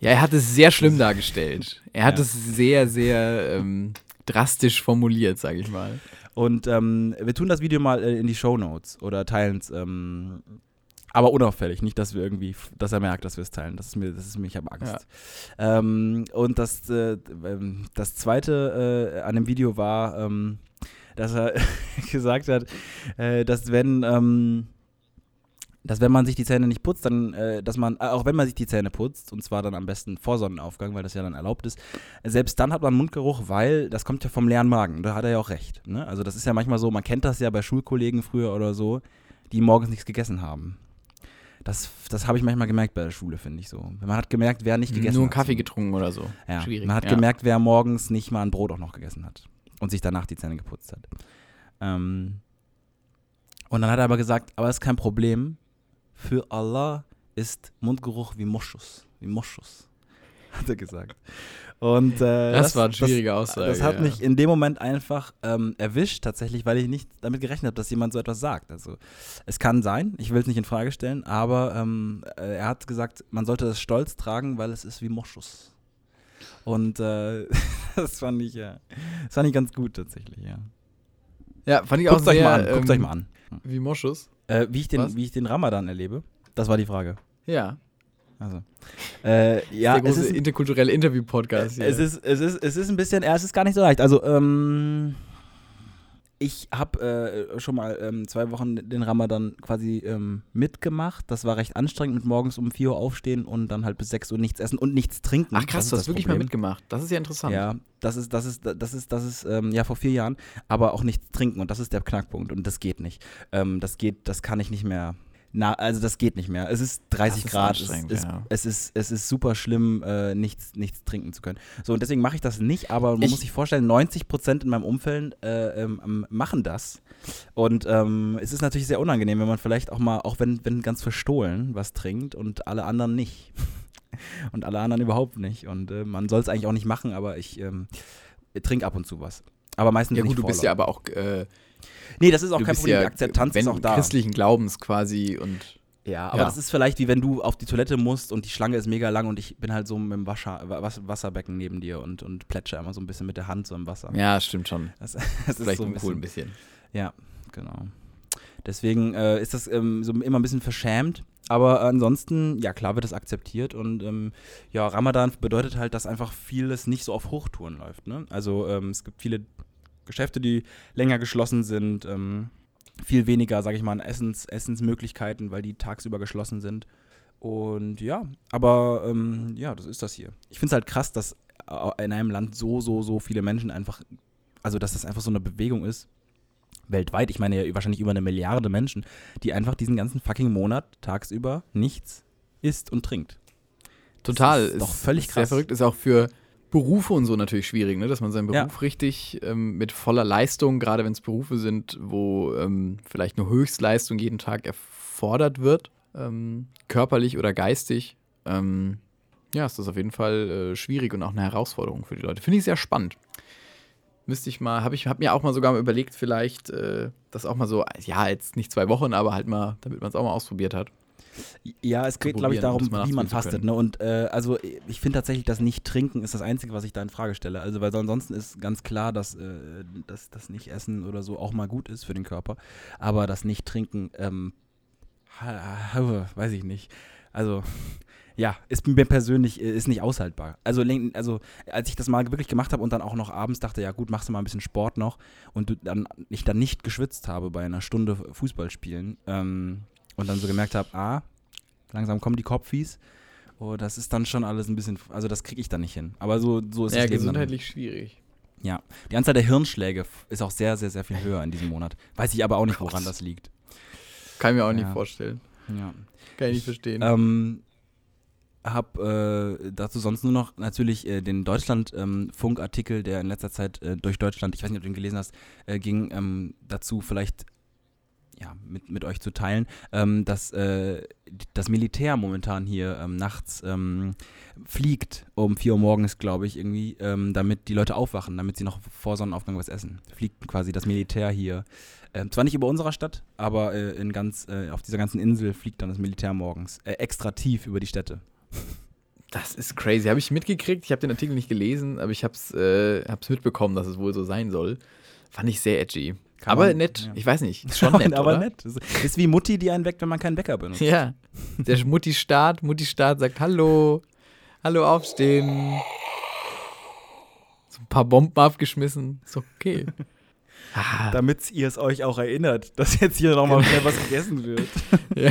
Ja, er hat es sehr schlimm dargestellt. Er hat Ja. es sehr, sehr ähm, drastisch formuliert, sage ich mal. Und ähm, wir tun das Video mal äh, in die Show Notes oder teilen es, ähm, aber unauffällig, nicht, dass wir irgendwie, dass er merkt, dass wir es teilen. Das ist mir, das ist mir, ich habe Angst. Ähm, und das, äh, ähm, das zweite äh, an dem Video war, ähm, dass er gesagt hat, äh, dass wenn ähm, dass wenn man sich die Zähne nicht putzt, dann, äh, dass man, äh, auch wenn man sich die Zähne putzt, und zwar dann am besten vor Sonnenaufgang, weil das ja dann erlaubt ist, selbst dann hat man Mundgeruch, weil das kommt ja vom leeren Magen. Da hat er ja auch recht. Ne? Also das ist ja manchmal so, man kennt das ja bei Schulkollegen früher oder so, die morgens nichts gegessen haben. Das, das habe ich manchmal gemerkt bei der Schule, finde ich so. Man hat gemerkt, wer nicht gegessen Nur einen hat. Kaffee getrunken oder so. Ja, Schwierig. man hat ja. gemerkt, wer morgens nicht mal ein Brot auch noch gegessen hat und sich danach die Zähne geputzt hat. Ähm, und dann hat er aber gesagt, aber das ist kein Problem. Für Allah ist Mundgeruch wie Moschus. Wie Moschus, hat er gesagt. Und, äh, Das war eine schwierige Aussage, Das hat ja. mich in dem Moment einfach ähm, erwischt, tatsächlich, weil ich nicht damit gerechnet habe, dass jemand so etwas sagt. Also es kann sein, ich will es nicht in Frage stellen, aber ähm, äh, er hat gesagt, man sollte es stolz tragen, weil es ist wie Moschus. Und äh, das fand ich ja, das fand ich ganz gut tatsächlich, ja. Ja, fand ich auch Guckt euch sehr, mal an. Guckt ähm, euch mal an. Wie Moschus. Äh, wie, ich den, was? wie ich den Ramadan erlebe, das war die Frage. Ja. Also. Äh, ja, es ist, interkulturelle Interview-Podcast es, ist, es, ist, es ist ein bisschen, es ist gar nicht so leicht. Also, ähm, ich habe äh, schon mal ähm, zwei Wochen den Ramadan quasi ähm, mitgemacht. Das war recht anstrengend mit morgens um 4 Uhr aufstehen und dann halt bis 6 Uhr nichts essen und nichts trinken. Ach krass, Das du ist hast das wirklich mal Problem. mitgemacht. Das ist ja interessant. Ja, das ist, das ist, das ist, das ist, ähm, ja, vor vier Jahren, aber auch nichts trinken und das ist der Knackpunkt und das geht nicht. Ähm, das geht, das kann ich nicht mehr. Na, also das geht nicht mehr. Es ist 30 Das ist Grad. Es anstrengend, ist, ja. es, ist, es ist super schlimm, äh, nichts, nichts trinken zu können. So, und deswegen mache ich das nicht, aber man Ich- muss sich vorstellen, 90 Prozent in meinem Umfeld äh, ähm, machen das. Und ähm, es ist natürlich sehr unangenehm, wenn man vielleicht auch mal, auch wenn, wenn ganz verstohlen was trinkt und alle anderen nicht. und alle anderen überhaupt nicht. Und äh, man soll es eigentlich auch nicht machen, aber ich ähm, trinke ab und zu was. Aber meistens Ja nicht gut, du bist ja aber auch, äh, Nee, das ist auch du kein Problem. ja die Akzeptanz wenn, ist auch da. christlichen Glaubens quasi und Ja, aber Ja. das ist vielleicht wie wenn du auf die Toilette musst und die Schlange ist mega lang und ich bin halt so mit dem Wasser, Was- Wasserbecken neben dir und, und plätsche immer so ein bisschen mit der Hand so im Wasser. ja, stimmt schon. Das, das ist Vielleicht so ein cool bisschen, ein bisschen. Ja, genau. Deswegen äh, ist das ähm, so immer ein bisschen verschämt. Aber ansonsten, ja klar wird das akzeptiert und ähm, ja, Ramadan bedeutet halt, dass einfach vieles nicht so auf Hochtouren läuft. Ne? Also ähm, es gibt viele Geschäfte, die länger geschlossen sind, ähm, viel weniger, sage ich mal, Essens, Essensmöglichkeiten, weil die tagsüber geschlossen sind. Und ja, aber ähm, ja, das ist das hier. Ich finde es halt krass, dass äh, in einem Land so, so, so viele Menschen einfach, also dass das einfach so eine Bewegung ist, weltweit, ich meine ja wahrscheinlich über eine Milliarde Menschen, die einfach diesen ganzen fucking Monat tagsüber nichts isst und trinkt. Total. ist doch völlig Sehr krass. verrückt. Ist auch für Berufe und so natürlich schwierig, ne? dass man seinen Ja. Beruf richtig ähm, mit voller Leistung, gerade wenn es Berufe sind, wo ähm, vielleicht nur Höchstleistung jeden Tag erfordert wird, ähm, körperlich oder geistig. Ähm, ja, ist das auf jeden Fall äh, schwierig und auch eine Herausforderung für die Leute. Finde ich sehr spannend. Müsste ich mal, habe ich hab mir auch mal sogar mal überlegt, vielleicht äh, das auch mal so, ja, jetzt nicht zwei Wochen, aber halt mal, damit man es auch mal ausprobiert hat. Ja, es geht, glaube ich, um darum, wie man fastet. Ne? Und äh, also ich finde tatsächlich, das Nicht-Trinken ist das Einzige, was ich da in Frage stelle. Also, weil ansonsten ist ganz klar, dass äh, dass das Nicht-Essen oder so auch mal gut ist für den Körper. Aber das Nicht-Trinken, ähm, weiß ich nicht. Also. Ja, ist mir persönlich äh, ist nicht aushaltbar. Also, also als ich das mal wirklich gemacht habe und dann auch noch abends dachte, ja gut, machst du mal ein bisschen Sport noch und du dann ich dann nicht geschwitzt habe bei einer Stunde Fußball spielen ähm, und dann so gemerkt habe, ah, langsam kommen die Kopfis. Oh, das ist dann schon alles ein bisschen, also das kriege ich dann nicht hin. Aber so, so ist ja, Leben dann. gesundheitlich schwierig. Ja, die Anzahl der Hirnschläge ist auch sehr, sehr, sehr viel höher in diesem Monat. Weiß ich aber auch nicht, woran das liegt. Kann ich mir auch nicht Ja. vorstellen. Ja. Kann ich nicht verstehen. Ähm, hab äh, dazu sonst nur noch natürlich äh, den Deutschland-Funk-Artikel, der in letzter Zeit äh, durch Deutschland, ich weiß nicht, ob du ihn gelesen hast, äh, ging ähm, dazu vielleicht ja, mit, mit euch zu teilen, ähm, dass äh, das Militär momentan hier ähm, nachts ähm, fliegt um 4 Uhr morgens, glaube ich, irgendwie, ähm, damit die Leute aufwachen, damit sie noch vor Sonnenaufgang was essen. Fliegt quasi das Militär hier. Ähm, zwar nicht über unserer Stadt, aber äh, in ganz, äh, auf dieser ganzen Insel fliegt dann das Militär morgens. Äh, extra tief über die Städte. Das ist crazy. Habe ich mitgekriegt. Ich habe den Artikel nicht gelesen, aber ich habe es äh, mitbekommen, dass es wohl so sein soll. Fand ich sehr edgy. Kann aber man- nett. ja. Ich weiß nicht. Ist schon nett, aber oder? nett. Ist wie Mutti, die einen weckt, wenn man keinen Wecker benutzt. Ja. Der Mutti-Staat, Mutti-Staat sagt Hallo. Hallo, aufstehen. So ein paar Bomben abgeschmissen. Ist okay. Ah, Damit ihr es euch auch erinnert, dass jetzt hier nochmal schnell was gegessen wird. ja.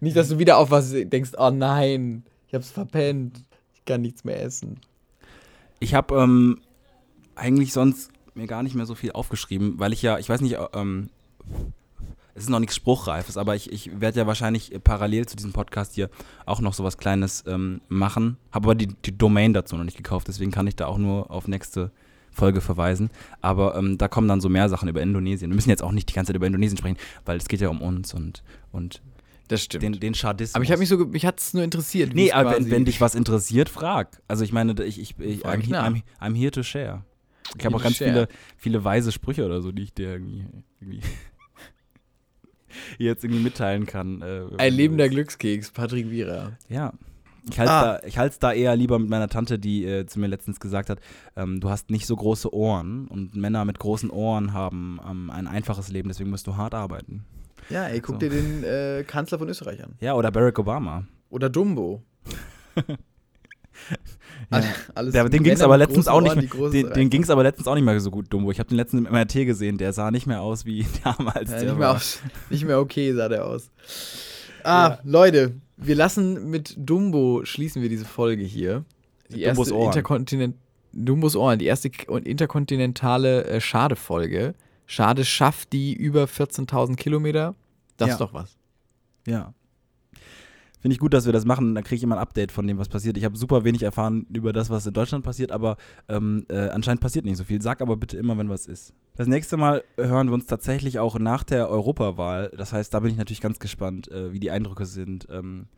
nicht, dass du wieder auf was denkst, oh nein, ich hab's verpennt. Ich kann nichts mehr essen. Ich habe ähm, eigentlich sonst mir gar nicht mehr so viel aufgeschrieben, weil ich ja, ich weiß nicht, äh, ähm, es ist noch nichts Spruchreifes, aber ich, ich werde ja wahrscheinlich parallel zu diesem Podcast hier auch noch sowas Kleines ähm, machen. Habe aber die, die Domain dazu noch nicht gekauft, deswegen kann ich da auch nur auf nächste Folge verweisen. Aber ähm, da kommen dann so mehr Sachen über Indonesien. Wir müssen jetzt auch nicht die ganze Zeit über Indonesien sprechen, weil es geht ja um uns und, und Das stimmt. den, den Schadismus. aber ich habe mich so, mich hat's nur interessiert. Nee, es aber wenn, wenn dich was interessiert, frag. Also ich meine, ich, ich, ich I'm. I'm, I'm here to share. Ich habe auch ganz viele, viele weise Sprüche oder so, die ich dir irgendwie, irgendwie jetzt irgendwie mitteilen kann. Äh, Ein lebender. Glückskeks, Patrick Wierer. Ja. Ich halte Ah. da, ich halt's da eher lieber mit meiner Tante, die äh, zu mir letztens gesagt hat, ähm, du hast nicht so große Ohren und Männer mit großen Ohren haben ähm, ein einfaches Leben, deswegen musst du hart arbeiten. Ja, ey, guck So. dir den äh, Kanzler von Österreich an. Ja, oder Barack Obama. Oder Dumbo. Alle- Alles Der, dem ging es aber letztens auch nicht mehr, den, den ging es aber letztens auch nicht mehr so gut, Dumbo. Ich habe den letzten im MRT gesehen, der sah nicht mehr aus wie damals. Ja, nicht, mehr aus, nicht mehr okay sah der aus. Ah, Leute, wir lassen mit Dumbo schließen wir diese Folge hier. Die Dumbos erste Ohren. Interkontinent Dumbos Ohren, die erste interkontinentale äh, Schade-Folge. Schade schafft die über 14.000 Kilometer. Das Ja. ist doch was. Ja. Finde ich gut, dass wir das machen. Da kriege ich immer ein Update von dem, was passiert. Ich habe super wenig erfahren über das, was in Deutschland passiert, aber ähm, äh, anscheinend passiert nicht so viel. Sag aber bitte immer, wenn was ist. Das nächste Mal hören wir uns tatsächlich auch nach der Europawahl. Das heißt, da bin ich natürlich ganz gespannt, äh, wie die Eindrücke sind, ähm,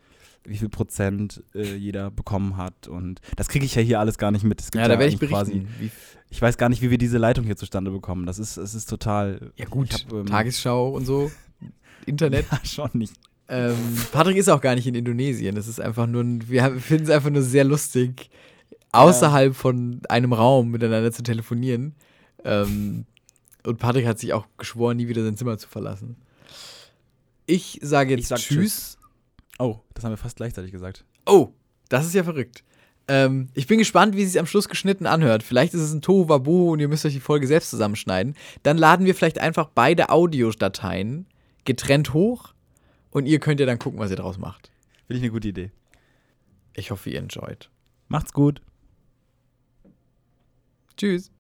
wie viel Prozent äh, jeder bekommen hat. Und das kriege ich ja hier alles gar nicht mit. Es gibt Ja, da werde ich berichten. Wie, ich weiß gar nicht, wie wir diese Leitung hier zustande bekommen. Das ist, es ist total. ja gut, hab, ähm, Tagesschau und so, Internet. Ja, schon nicht. Ähm, Patrick ist auch gar nicht in Indonesien. Das ist einfach nur, ein, wir finden es einfach nur sehr lustig, außerhalb von einem Raum miteinander zu telefonieren. Ähm, und Patrick hat sich auch geschworen, nie wieder sein Zimmer zu verlassen. Ich sage jetzt Ich sag Tschüss. Oh, das haben wir fast gleichzeitig gesagt. Oh, das ist ja verrückt. Ähm, ich bin gespannt, wie es sich am Schluss geschnitten anhört. Vielleicht ist es ein Tohuwabohu und ihr müsst euch die Folge selbst zusammenschneiden. Dann laden wir vielleicht einfach beide Audiodateien getrennt hoch und ihr könnt ja dann gucken, was ihr draus macht. Finde ich eine gute Idee. Ich hoffe, ihr enjoyt. Macht's gut. Tschüss.